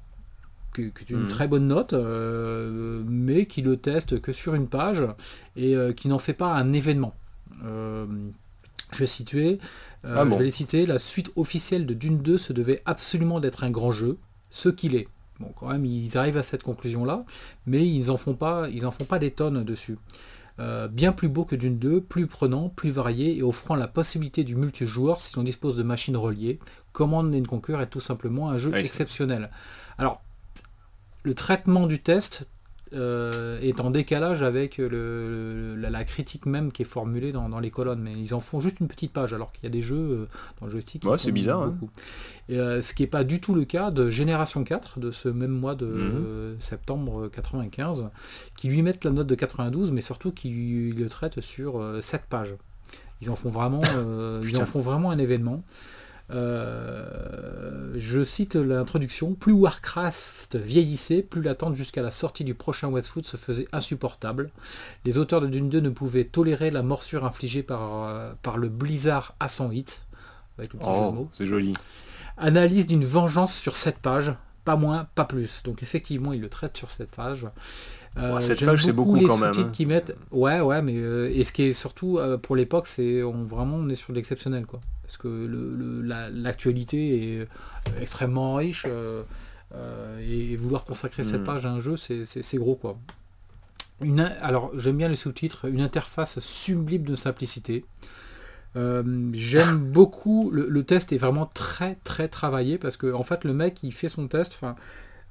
une hmm. très bonne note, mais qui le teste que sur une page et qui n'en fait pas un événement. je vais situer, ah je vais les citer, la suite officielle de Dune 2 se devait absolument d'être un grand jeu, ce qu'il est. Bon, quand même, ils arrivent à cette conclusion-là, mais ils en font pas, ils en font pas des tonnes dessus. Euh, bien plus beau que d'une 2, plus prenant, plus varié et offrant la possibilité du multijoueur si l'on dispose de machines reliées. Command Conquer est tout simplement un jeu exceptionnel. Alors, le traitement du test euh, est en décalage avec la, critique même qui est formulée dans, les colonnes. Mais ils en font juste une petite page, alors qu'il y a des jeux euh, dans le joystick qui c'est bizarre. Hein. Euh, ce qui n'est pas du tout le cas de Génération 4, de ce même mois de mhm. septembre 95, qui lui mettent la note de 92, mais surtout qui le traitent sur 7 pages. Ils en font vraiment, ils en font vraiment un événement. Euh, je cite l'introduction, plus Warcraft vieillissait, plus l'attente jusqu'à la sortie du prochain Westwood se faisait insupportable. Les auteurs de Dune 2 ne pouvaient tolérer la morsure infligée par, euh, par le blizzard à son hit. oh, c'est joli. Analyse d'une vengeance sur cette page, pas moins, pas plus. Donc effectivement, il le traite sur cette page. Euh, cette page c'est beaucoup les quand même. Hein. Qui mettent... Ouais ouais mais et ce qui est surtout pour l'époque c'est on vraiment on est sur l'exceptionnel quoi parce que l'actualité est euh, extrêmement riche euh, euh, et vouloir consacrer cette hmm. page à un jeu, c'est gros quoi. Une, alors j'aime bien les sous-titres, une interface sublime de simplicité. J'aime beaucoup, le, test est vraiment très très travaillé parce que en fait le mec il fait son test, enfin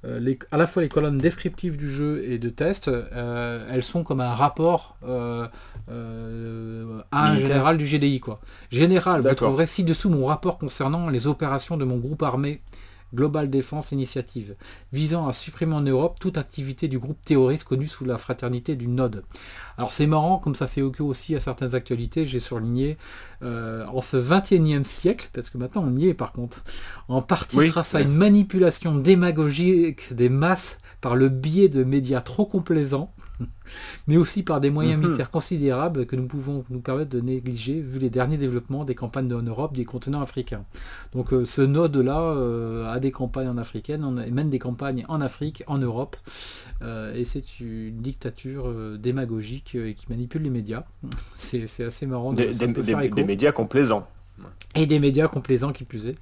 euh, à la fois les colonnes descriptives du jeu et de test, euh, elles sont comme un rapport euh, à un général du GDI. Quoi. Général, vous trouverez ci-dessous mon rapport concernant les opérations de mon groupe armé Global Defense Initiative, visant à supprimer en Europe toute activité du groupe terroriste connu sous la fraternité du Node. Alors c'est marrant, comme ça fait écho aussi à certaines actualités, j'ai surligné euh, en ce 21e siècle, parce que maintenant on y est par contre, en partie grâce à une manipulation démagogique des masses par le biais de médias trop complaisants, mais aussi par des moyens mhm. militaires considérables que nous pouvons nous permettre de négliger vu les derniers développements des campagnes en Europe des continents africains. Donc euh, ce node-là euh, a des campagnes en africaine, on mène des campagnes en Afrique, en Europe, euh, et c'est une dictature démagogique qui manipule les médias. C'est assez marrant. De, des, des, des, médias complaisants. Et des médias complaisants qui plus est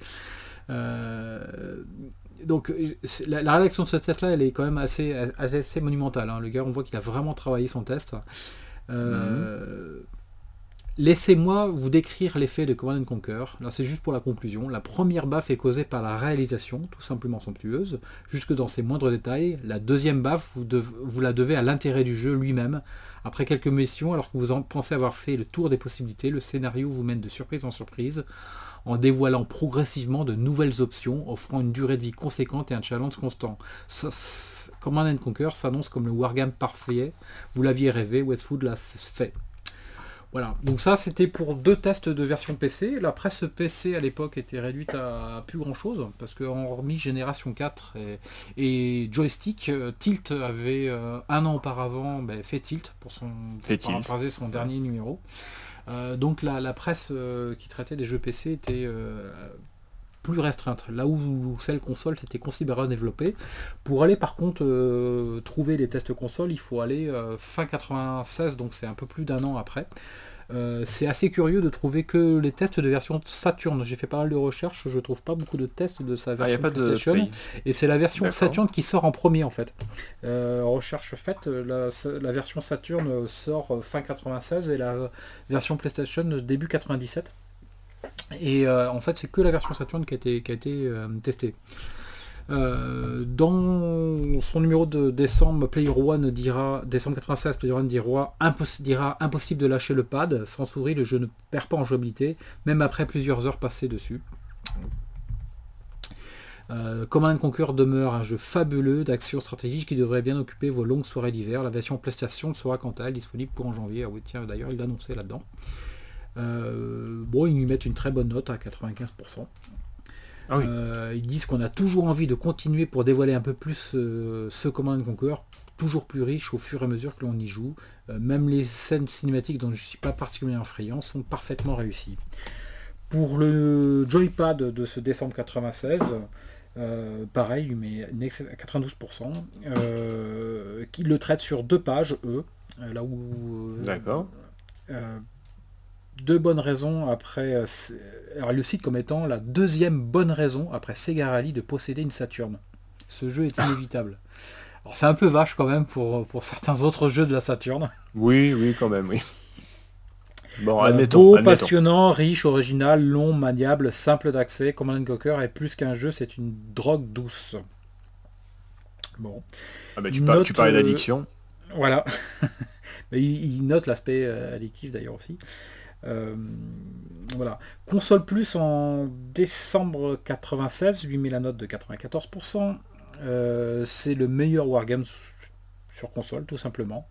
donc euh, la, rédaction de ce test-là, elle est quand même assez, assez monumentale. Hein. Le gars, on voit qu'il a vraiment travaillé son test. Euh, laissez-moi vous décrire l'effet de Command Conquer. Là, c'est juste pour la conclusion. La première baffe est causée par la réalisation, tout simplement somptueuse, jusque dans ses moindres détails. La deuxième baffe, vous, vous la devez à l'intérêt du jeu lui-même. Après quelques missions, alors que vous en pensez avoir fait le tour des possibilités, le scénario vous mène de surprise en surprise en dévoilant progressivement de nouvelles options, offrant une durée de vie conséquente et un challenge constant. Command Conquer s'annonce comme le wargame parfait. Vous l'aviez rêvé, Westwood l'a fait. Voilà, donc ça c'était pour deux tests de version PC. La presse PC à l'époque était réduite à plus grand chose, parce qu'en hormis Génération 4 et, Joystick, euh, Tilt avait euh, un an auparavant ben, fait Tilt pour son, son dernier numéro. Euh, donc la, presse euh, qui traitait des jeux PC était euh, plus restreinte. Là où, celle console s'était considérablement développée. Pour aller par contre trouver les tests console, il faut aller fin 96, donc c'est un peu plus d'un an après. Euh, c'est assez curieux de trouver que les tests de version Saturn. J'ai fait pas mal de recherches, je trouve pas beaucoup de tests de sa Ah, version pas PlayStation. Et c'est la version. Saturn qui sort en premier en fait. Euh, recherche faite, la, la version Saturn sort fin 96 et la version PlayStation début 97. Et euh, en fait c'est que la version Saturn qui a été, qui a été testée. Euh, dans son numéro de décembre, Player One dira, décembre 96, Player One dira, impos- dira impossible de lâcher le pad. Sans souris, le jeu ne perd pas en jouabilité, même après plusieurs heures passées dessus. Euh, Command Conquer demeure un jeu fabuleux d'action stratégique qui devrait bien occuper vos longues soirées d'hiver. La version PlayStation sera quant à elle disponible pour en janvier. Ah oui, tiens, d'ailleurs, il l'a annoncé là-dedans. Euh, bon, ils lui mettent une très bonne note à 95%. Ah oui. Euh, ils disent qu'on a toujours envie de continuer pour dévoiler un peu plus euh, ce Command Conquer, toujours plus riche au fur et à mesure que l'on y joue. Euh, même les scènes cinématiques dont je ne suis pas particulièrement friand sont parfaitement réussies. Pour le joypad de ce décembre 96, euh, pareil, il met une ex- à 92%, euh, qui le traite sur deux pages, eux, euh, là où... D'accord. euh, deux bonnes raisons après. euh, alors, il le cite comme étant la deuxième bonne raison après Sega Rally de posséder une Saturn. Ce jeu est inévitable. Alors c'est un peu vache quand même pour, pour certains autres jeux de la Saturn. Oui, oui, quand même, oui. Bon, Euh, admettons. beau, admettons. passionnant, riche, original, long, maniable, simple d'accès, Command Conquer est plus qu'un jeu, c'est une drogue douce. Bon. Ah bah, tu, par- Note, tu parlais euh, d'addiction. Voilà. Mais il, il note l'aspect addictif d'ailleurs aussi. Euh, voilà. Console Plus en décembre 96 lui met la note de 94%. Euh, c'est le meilleur wargame sur console tout simplement.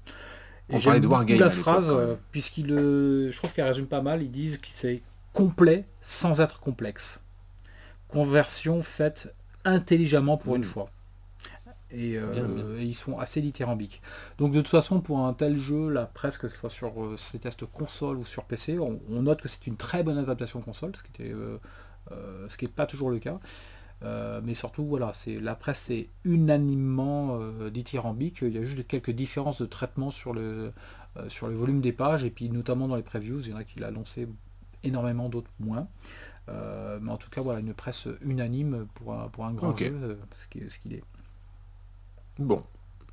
J'aime de wargame la phrase puisqu'il euh, je trouve qu'elle résume pas mal. Ils disent que c'est complet sans être complexe. Conversion faite intelligemment pour une Mm. fois. Et, euh, Bien, bien. et ils sont assez dithyrambiques. Donc de toute façon, pour un tel jeu, là, presque que ce soit sur euh, ces tests console ou sur PC, on, on note que c'est une très bonne adaptation console, ce qui était, euh, euh, ce qui n'est pas toujours le cas. Mais surtout, voilà, c'est la presse est unanimement dithyrambique. Il y a juste quelques différences de traitement sur le, sur le volume des pages, et puis notamment dans les previews, il y en a qui l'a lancé énormément, d'autres moins. Euh, mais en tout cas, voilà, une presse unanime pour un, pour un grand jeu, ce qui- ce qu'il est. Bon.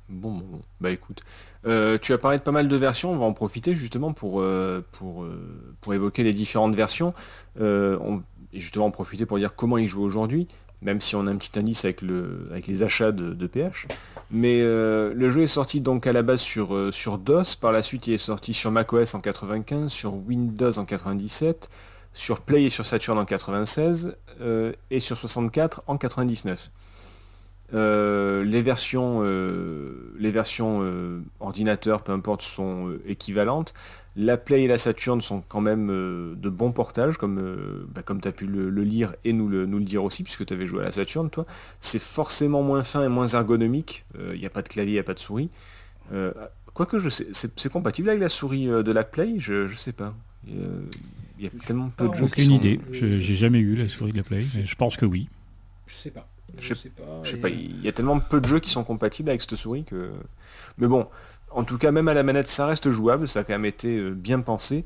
Bon, bon, bon. Bah écoute, Euh, tu as parlé de pas mal de versions, on va en profiter justement pour, euh, pour, euh, pour évoquer les différentes versions. On- et justement en profiter pour dire comment ils jouent aujourd'hui, même si on a un petit indice avec, le, avec les achats de, PH. Mais le jeu est sorti donc à la base sur, sur DOS, par la suite il est sorti sur macOS en 95, sur Windows en 97, sur Play et sur Saturn en 96, euh, et sur 64 en 99. Euh, les versions, euh, les versions euh, ordinateurs, peu importe, sont euh, équivalentes. La Play et la Saturn sont quand même euh, de bons portages, comme, euh, bah, comme tu as pu le, le lire et nous le, nous le dire aussi, puisque tu avais joué à la Saturn, toi. C'est forcément moins fin et moins ergonomique. Il n'y a pas de clavier, il n'y a pas de souris. Euh, Quoique, je sais, c'est compatible avec la souris euh, de la Play, je, je sais pas. Il y a tellement peu de pas jeux qui Aucune sont... idée. Je- J'ai jamais eu la souris de la Play, mais je pense que oui. Je sais pas. Je- sais pas. Je sais et- pas, il y a tellement peu de jeux qui sont compatibles avec cette souris que... Mais bon, en tout cas, même à la manette, ça reste jouable, ça a quand même été euh, bien pensé.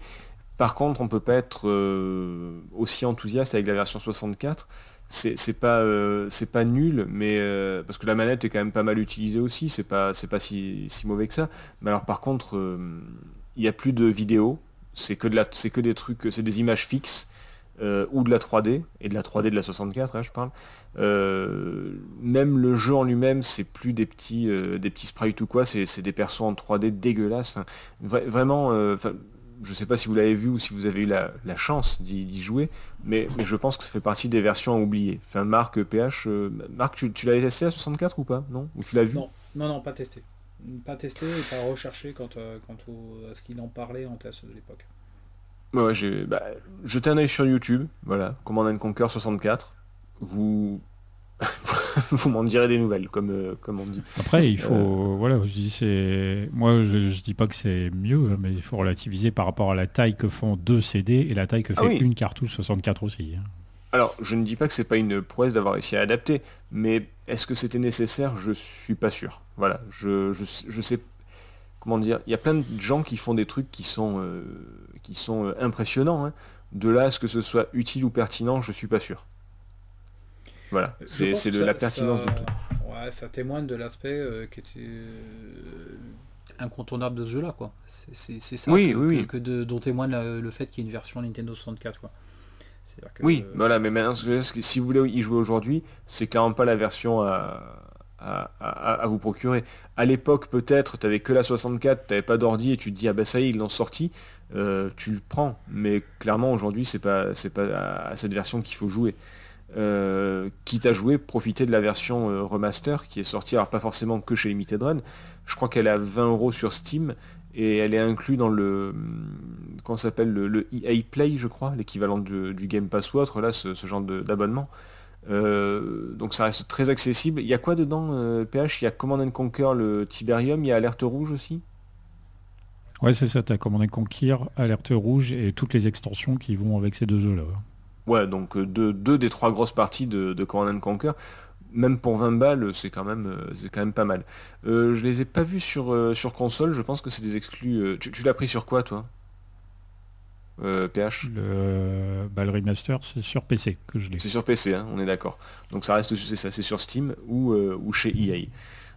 Par contre, on peut pas être euh, aussi enthousiaste avec la version 64. C'est c'est pas, euh, c'est pas nul, mais euh, parce que la manette est quand même pas mal utilisée aussi, c'est pas, c'est pas si, si mauvais que ça. Mais alors par contre, il n'y a plus de vidéos, c'est que, de la, c'est que des trucs, c'est des images fixes. Euh, ou de la 3D, et de la 3D de la 64, hein, je parle. Euh, même le jeu en lui-même, c'est plus des petits, euh, des petits sprites ou quoi, c'est des persos en 3D dégueulasses. Vraiment, je sais pas si vous l'avez vu ou si vous avez eu la, chance d'y jouer, mais, je pense que ça fait partie des versions à oublier. Enfin, Marc, PH, Marc, tu, tu l'avais testé à 64 ou pas Non? Ou tu l'as vu? Non, non, non, pas testé. Pas testé et pas recherché au- à ce qu'il en parlait en test de l'époque. Ouais, j'ai bah, jeté un œil sur YouTube, voilà, Command Conquer 64. Vous, vous m'en direz des nouvelles, comme, euh, comme on dit. Après, il faut, voilà, je dis c'est, moi je, je dis pas que c'est mieux, hein, mais il faut relativiser par rapport à la taille que font deux CD et la taille que fait Ah oui. une cartouche 64 aussi. hein. Alors, je ne dis pas que c'est pas une prouesse d'avoir réussi à adapter, mais est-ce que c'était nécessaire? Je suis pas sûr. Voilà, je, je, je sais comment dire. Il y a plein de gens qui font des trucs qui sont euh, qui sont euh, impressionnants. hein. De là à ce que ce soit utile ou pertinent, je suis pas sûr. Voilà, c'est de ça- la pertinence ça- de tout. Ouais, ça témoigne de l'aspect euh, qui était euh, incontournable de ce jeu-là, quoi. C'est- ça Oui, que, oui, que- oui. que de- dont témoigne la- le fait qu'il y ait une version Nintendo 64, quoi. Que, Oui, euh, voilà, mais maintenant, si vous voulez y jouer aujourd'hui, c'est clairement pas la version à, à, vous procurer. À l'époque, peut-être, t'avais que la 64, t'avais pas d'ordi et tu te dis, ah ben ça y est, ils l'ont sorti, euh, tu le prends. Mais clairement, aujourd'hui, c'est pas, c'est pas à, cette version qu'il faut jouer. Euh, quitte à jouer, profiter de la version euh, remaster qui est sortie, alors pas forcément que chez Limited Run. Je crois qu'elle est à 20 euros sur Steam et elle est inclue dans le hum, comment s'appelle le, EA Play je crois l'équivalent du, Game Pass ou autre là ce, genre d'abonnement Euh, donc ça reste très accessible. Il y a quoi dedans euh, PH il y a Command and Conquer le Tiberium il y a Alerte Rouge aussi? Ouais, c'est ça, t'as commandé Conquer, Alerte Rouge et toutes les extensions qui vont avec ces deux jeux-là. ouais. Donc euh, deux, deux des trois grosses parties de, de Command and Conquer. Même pour 20 balles c'est quand même euh, c'est quand même pas mal. Euh, je les ai pas vus sur, euh, sur console. Je pense que c'est des exclus euh, tu, tu l'as pris sur quoi toi? Euh, PH Le, bah, le remaster, c'est sur PC que je l'ai. C'est sur PC, hein, on est d'accord. Donc ça reste c'est ça, c'est sur Steam ou, euh, ou chez EA.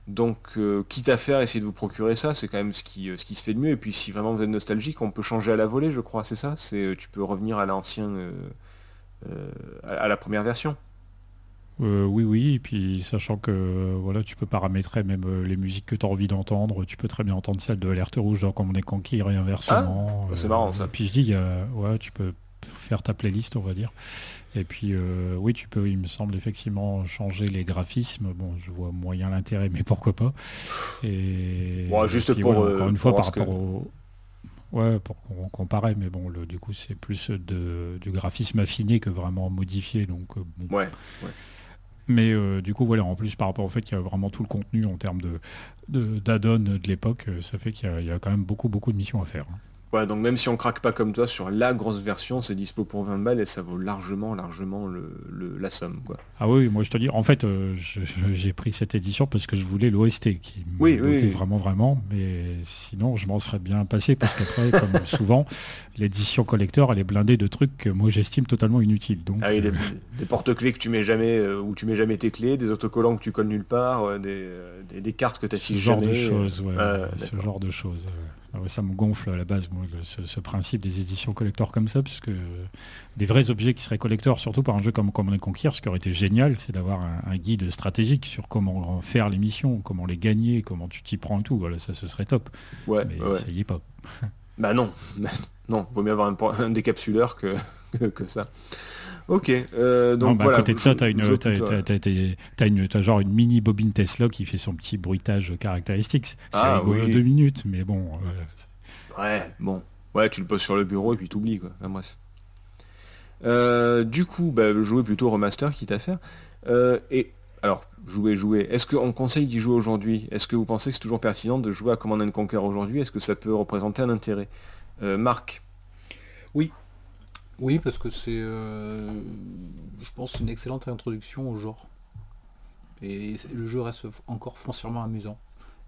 Donc euh, quitte à faire, essayer de vous procurer ça, c'est quand même ce qui, euh, ce qui se fait de mieux. Et puis si vraiment vous êtes nostalgique, on peut changer à la volée, je crois, c'est ça? C'est euh, tu peux revenir à l'ancien euh, euh, à la première version. Euh, oui, oui, et puis sachant que euh, voilà, tu peux paramétrer même euh, les musiques que tu as envie d'entendre, tu peux très bien entendre celle de Alerte Rouge dans Command Conquer et inversement. Ah, c'est marrant, ça. Et puis je dis, ouais, tu peux faire ta playlist, on va dire. Et puis euh, oui, tu peux, il me semble effectivement changer les graphismes. Bon, je vois moyen l'intérêt, mais pourquoi pas. Et Bon, juste et puis, pour, encore une fois par que- rapport au Ouais, pour qu'on comparer, mais bon, le, du coup, c'est plus de, du graphisme affiné que vraiment modifié, donc bon. Ouais. Mais euh, du coup, voilà, en plus par rapport au fait qu'il y a vraiment tout le contenu en termes d'add-on de, l'époque, euh, ça fait qu'il y, a- il y a quand même beaucoup beaucoup de missions à faire. hein. Ouais, donc même si on craque pas comme toi sur la grosse version, c'est dispo pour 20 balles et ça vaut largement, largement le, le- la somme, quoi. Ah oui, moi je te dis, en fait, euh, j'ai pris cette édition parce que je voulais l'OST qui me Oui, oui, bottait oui. vraiment vraiment, mais sinon je m'en serais bien passé parce qu'après, comme souvent, l'édition collector elle est blindée de trucs que moi j'estime totalement inutiles. Donc, Ah des, euh, des porte-clés que tu mets jamais, euh, où tu mets jamais tes clés, des autocollants que tu colles nulle part, des, des, des cartes que tu ce affiches genre jamais. de euh, choses, ouais, ah, ouais, ce genre de choses. Euh, ah ça me gonfle à la base, moi, ce, ce principe des éditions collector comme ça, parce que des vrais objets qui seraient collector, surtout par un jeu comme Command Conquer, ce qui aurait été génial, c'est d'avoir un, un guide stratégique sur comment faire les missions, comment les gagner, comment tu t'y prends et tout. Voilà, ça ce serait top. Ouais, Mais ouais. ça y est pas. Bah non, non, vaut mieux avoir un, un décapsuleur que, que, que ça. Ok, euh, donc Non, bah, voilà. à côté de ça, t'as une, t'as une, genre une mini bobine Tesla qui fait son petit bruitage caractéristique. C'est Ah, rigolo oui. deux minutes, mais bon. Ouais, bon. Ouais, tu le poses sur le bureau et puis t'oublies quoi. Enfin, bref. Euh, du coup, bah, jouer plutôt remaster quitte à faire. Euh, et alors, jouer, jouer. Est-ce qu'on conseille d'y jouer aujourd'hui? Est-ce que vous pensez que c'est toujours pertinent de jouer à Command and Conquer aujourd'hui? Est-ce que ça peut représenter un intérêt? Euh, Marc? Oui, parce que c'est, euh, je pense, une excellente introduction au genre. Et le jeu reste encore foncièrement amusant.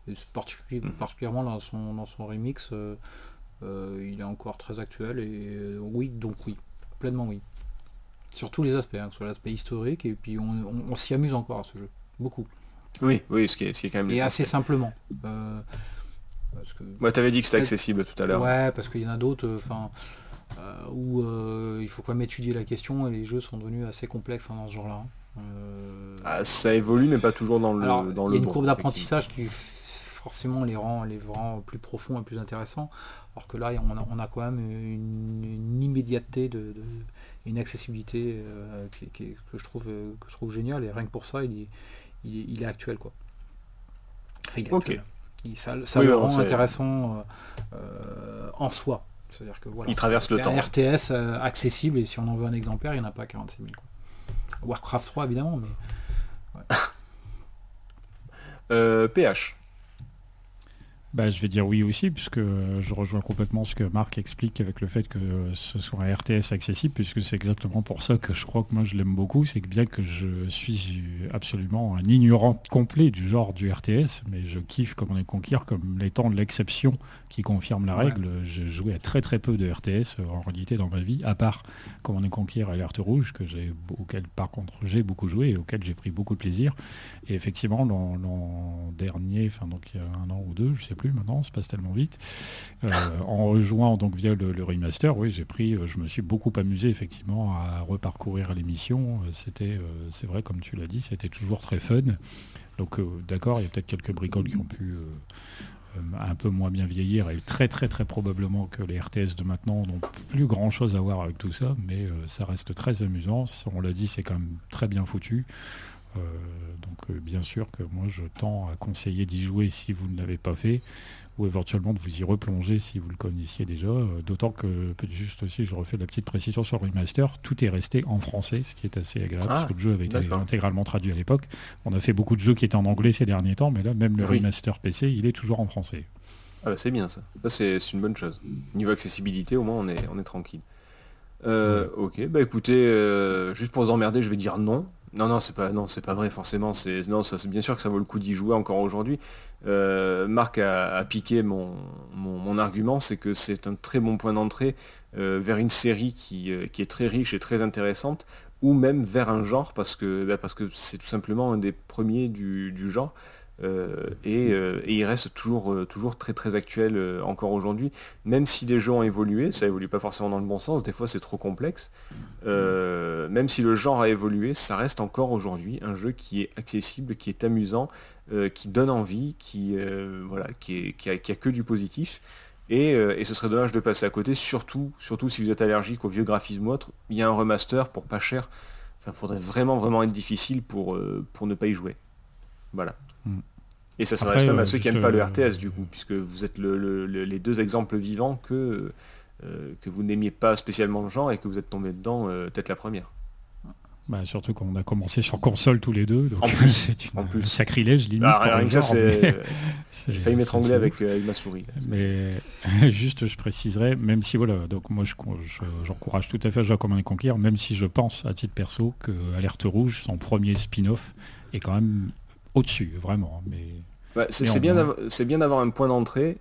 Et Mhm. particulièrement dans son, dans son remix, euh, euh, il est encore très actuel. Et oui, donc oui, pleinement oui. Sur tous les aspects, hein, sur l'aspect historique, et puis on, on- on s'y amuse encore à ce jeu. Beaucoup. Oui, oui, ce qui est, ce qui est quand même Et assez simplement. Parce que Ouais, t'avais dit que c'était accessible tout à l'heure. Ouais, parce qu'il y en a d'autres, enfin, euh, où euh, il faut quand même étudier la question et les jeux sont devenus assez complexes hein, dans ce genre-là. hein. Euh, Ah, ça évolue, mais pas toujours dans le, alors, dans il y a une bon, courbe d'apprentissage qui forcément les rend, les rend plus profonds et plus intéressants. Alors que là, on a, on a quand même une, une immédiateté, de, de- une accessibilité euh, qui- qui- que, je trouve, euh, que je trouve génial. Et rien que pour ça, il est, il est, il est actuel. Quoi. Enfin, il est Ok. actuel. Il- ça ça Oui, le rend intéressant euh, euh, en soi. C'est-à-dire que voilà, Il traverse le temps. un RTS euh, accessible et si on en veut un exemplaire, il n'y en a pas 46 000. quoi. Warcraft 3 évidemment, mais Euh, PH. Bah, je vais dire oui aussi, puisque je rejoins complètement ce que Marc explique avec le fait que ce soit un RTS accessible, puisque c'est exactement pour ça que je crois que moi je l'aime beaucoup, c'est que bien que je suis absolument un ignorant complet du genre du RTS, mais je kiffe comme on est conquérir comme l'étant l'exception qui confirme la règle. J'ai joué à très très peu de RTS en réalité dans ma vie, à part comme on est conquérir Alerte Rouge, que auquel par contre j'ai beaucoup joué et auquel j'ai pris beaucoup de plaisir. Et effectivement l'an dernier, enfin donc il y a un an ou deux, je sais plus maintenant, ça passe tellement vite. Euh, en rejoignant donc via le, remaster, oui, j'ai pris, euh, je me suis beaucoup amusé effectivement à reparcourir l'émission. Euh, c'était, c'est vrai, comme tu l'as dit, c'était toujours très fun. Donc d'accord, il y a peut-être quelques bricoles qui ont pu un peu moins bien vieillir et très très très probablement que les RTS de maintenant n'ont plus grand chose à voir avec tout ça, mais ça reste très amusant. On l'a dit, c'est quand même très bien foutu. Euh, donc euh, bien sûr que moi je tends à conseiller d'y jouer si vous ne l'avez pas fait ou éventuellement de vous y replonger si vous le connaissiez déjà. Euh, d'autant que, juste aussi, je refais la petite précision sur le remaster, tout est resté en français, ce qui est assez agréable, parce que le jeu avait été intégralement traduit à l'époque. On a fait beaucoup de jeux qui étaient en anglais ces derniers temps, mais là, même le remaster PC, il est toujours en français. Ah bah, c'est bien ça. Ça c'est une bonne chose. Niveau accessibilité, au moins on est, on est tranquille. Ok, bah écoutez, juste pour vous emmerder, je vais dire non. Non, non, c'est pas, non, c'est pas vrai forcément. C'est, bien sûr que ça vaut le coup d'y jouer encore aujourd'hui. Euh, Marc a, piqué mon, argument, c'est que c'est un très bon point d'entrée euh, vers une série qui, euh, qui, est très riche et très intéressante, ou même vers un genre, parce que, bah, c'est tout simplement un des premiers du genre. Euh, euh, et, il reste toujours, euh, toujours très très actuel encore aujourd'hui, même si les jeux ont évolué, ça évolue pas forcément dans le bon sens, des fois c'est trop complexe, même si le genre a évolué, ça reste encore aujourd'hui un jeu qui est accessible, qui est amusant, qui donne envie, qui, voilà, qui, a, que du positif. Et, ce serait dommage de passer à côté, surtout, surtout si vous êtes allergique au vieux graphisme ou autre, il y a un remaster pour pas cher. il faudrait vraiment vraiment être difficile pour, pour ne pas y jouer. Voilà. Mm. Et ça s'adresse même à ceux qui n'aiment pas le RTS du coup, puisque vous êtes les deux exemples vivants que, euh, que vous n'aimiez pas spécialement le genre et que vous êtes tombé dedans euh, peut-être la première. Bah, surtout qu'on a commencé sur console tous les deux. en plus, c'est en plus. sacrilège limite. Bah, rien que ça, c'est... J'ai failli m'étrangler avec, euh, avec, ma souris. Mais juste, je préciserai, même si voilà, donc moi j'encourage tout à fait à jouer comme un conquérir, même si je pense à titre perso que Alerte Rouge, son premier spin-off, est quand même au-dessus, vraiment. Mais c'est bien d'avoir un point d'entrée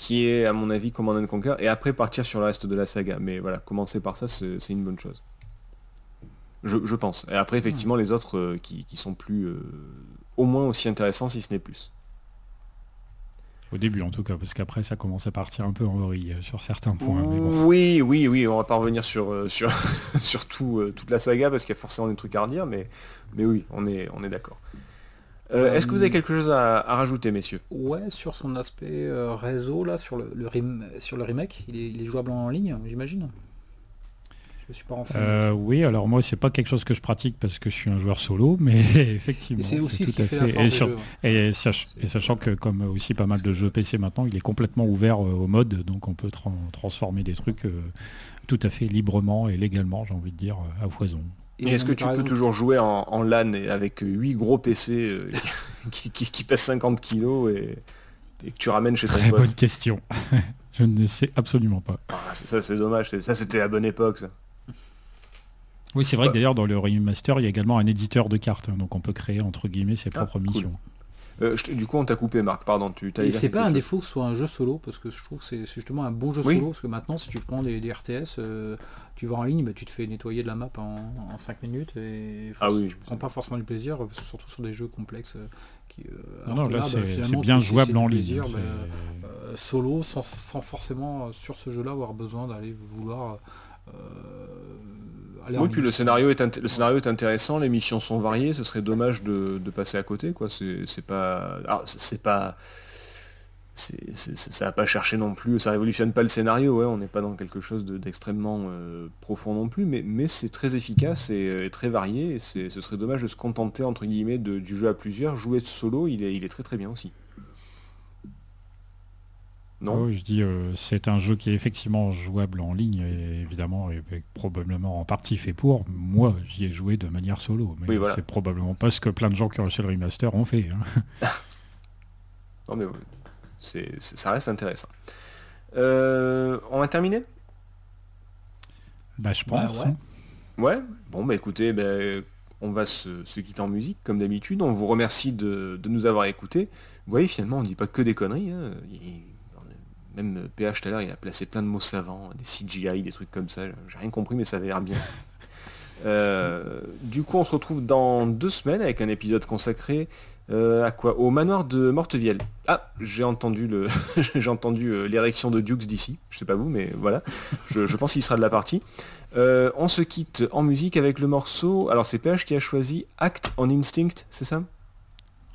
qui est à mon avis Command Conquer et après partir sur le reste de la saga. Mais voilà, commencer par ça, c'est une bonne chose. Je, pense. Et après, effectivement, les autres euh, qui, sont plus... Euh, au moins aussi intéressants, si ce n'est plus. Au début en tout cas, parce qu'après ça commence à partir un peu en vrille euh, sur certains points. Oui, oui, oui, on va pas revenir sur, sur, sur toute la saga parce qu'il y a forcément des trucs à redire, mais, mais oui, on est, on est d'accord. Euh, est-ce que vous avez quelque chose à, rajouter, messieurs? Ouais, sur son aspect euh, réseau, là, sur le, sur le remake, il est, jouable en ligne, j'imagine? Je suis pas renseigné. Euh, oui, alors moi, c'est pas quelque chose que je pratique parce que je suis un joueur solo, mais effectivement, c'est aussi tout à fait. Et, sachant que, comme aussi pas mal de jeux PC maintenant, il est complètement ouvert au mode, donc on peut transformer des trucs tout à fait librement et légalement, j'ai envie de dire, à foison. Et est-ce que tu peux toujours jouer en, LAN avec 8 gros PC euh, qui, pèsent 50 kilos et, que tu ramènes chez ton Très bonne question. Je ne sais absolument pas. Ah, ça c'est dommage, ça c'était la bonne époque ça. Oui c'est vrai que d'ailleurs dans le remaster il y a également un éditeur de cartes, hein, donc on peut créer entre guillemets ses ah, propres missions. Euh, du coup, on t'a coupé, Marc, pardon. Tu Et c'est pas un défaut que ce soit un jeu solo, parce que je trouve que c'est justement un bon jeu solo, parce que maintenant, si tu prends des, RTS, euh, tu vas en ligne, bah, tu te fais nettoyer de la map en, 5 minutes, et ah oui, tu prends pas forcément du plaisir, surtout sur des jeux complexes. Euh, qui, non, là, bah, c'est bien jouable en ligne. Hein, bah, solo, sans, forcément, sur ce jeu-là, avoir besoin d'aller vouloir oui, puis le scénario, est le scénario est intéressant, les missions sont variées, ce serait dommage de, passer à côté, quoi. C'est pas. c'est pas. Ça n'a pas cherché non plus, ça révolutionne pas le scénario, ouais, on n'est pas dans quelque chose d'extrêmement euh, profond non plus, mais, mais c'est très efficace et, euh, très varié, et ce serait dommage de se contenter entre guillemets du jeu à plusieurs. Jouer solo, il est, il est très très bien aussi. Non? je dis, euh, c'est un jeu qui est effectivement jouable en ligne, et évidemment, et, probablement en partie fait pour. Moi, j'y ai joué de manière solo, mais c'est probablement pas ce que plein de gens qui ont reçu le remaster ont fait. Hein. non mais c'est- ça reste intéressant. Euh, on a terminé Bah, je Bah, pense. ouais. hein. Ouais, bon bah écoutez, bah, on va se, se quitter en musique comme d'habitude. On vous remercie de, de nous avoir écoutés. Vous voyez, finalement, on ne dit pas que des conneries. hein. Il- même PH tout à l'heure, il a placé plein de mots savants, des CGI, des trucs comme ça. J'ai rien compris, mais ça avait l'air bien. Euh, du coup, on se retrouve dans deux semaines avec un épisode consacré euh, à quoi? Au manoir de Mortevielle. Ah, j'ai entendu le, j'ai entendu euh, l'érection de Dukes d'ici. Je sais pas vous, mais voilà. Je, je pense qu'il sera de la partie. Euh, on se quitte en musique avec le morceau. Alors c'est PH qui a choisi Act on Instinct, c'est ça?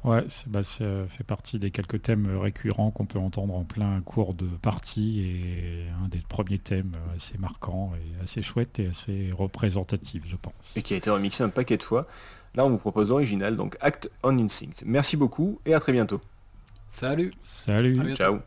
Ouais, c'est- bah, ça fait partie des quelques thèmes récurrents qu'on peut entendre en plein cours de partie et un des premiers thèmes assez marquants et assez chouette et assez représentatif, je pense. Et qui a été remixé un paquet de fois. Là, on vous propose l'original, donc Act on Instinct. Merci beaucoup et à très bientôt. Salut. Salut. Ciao.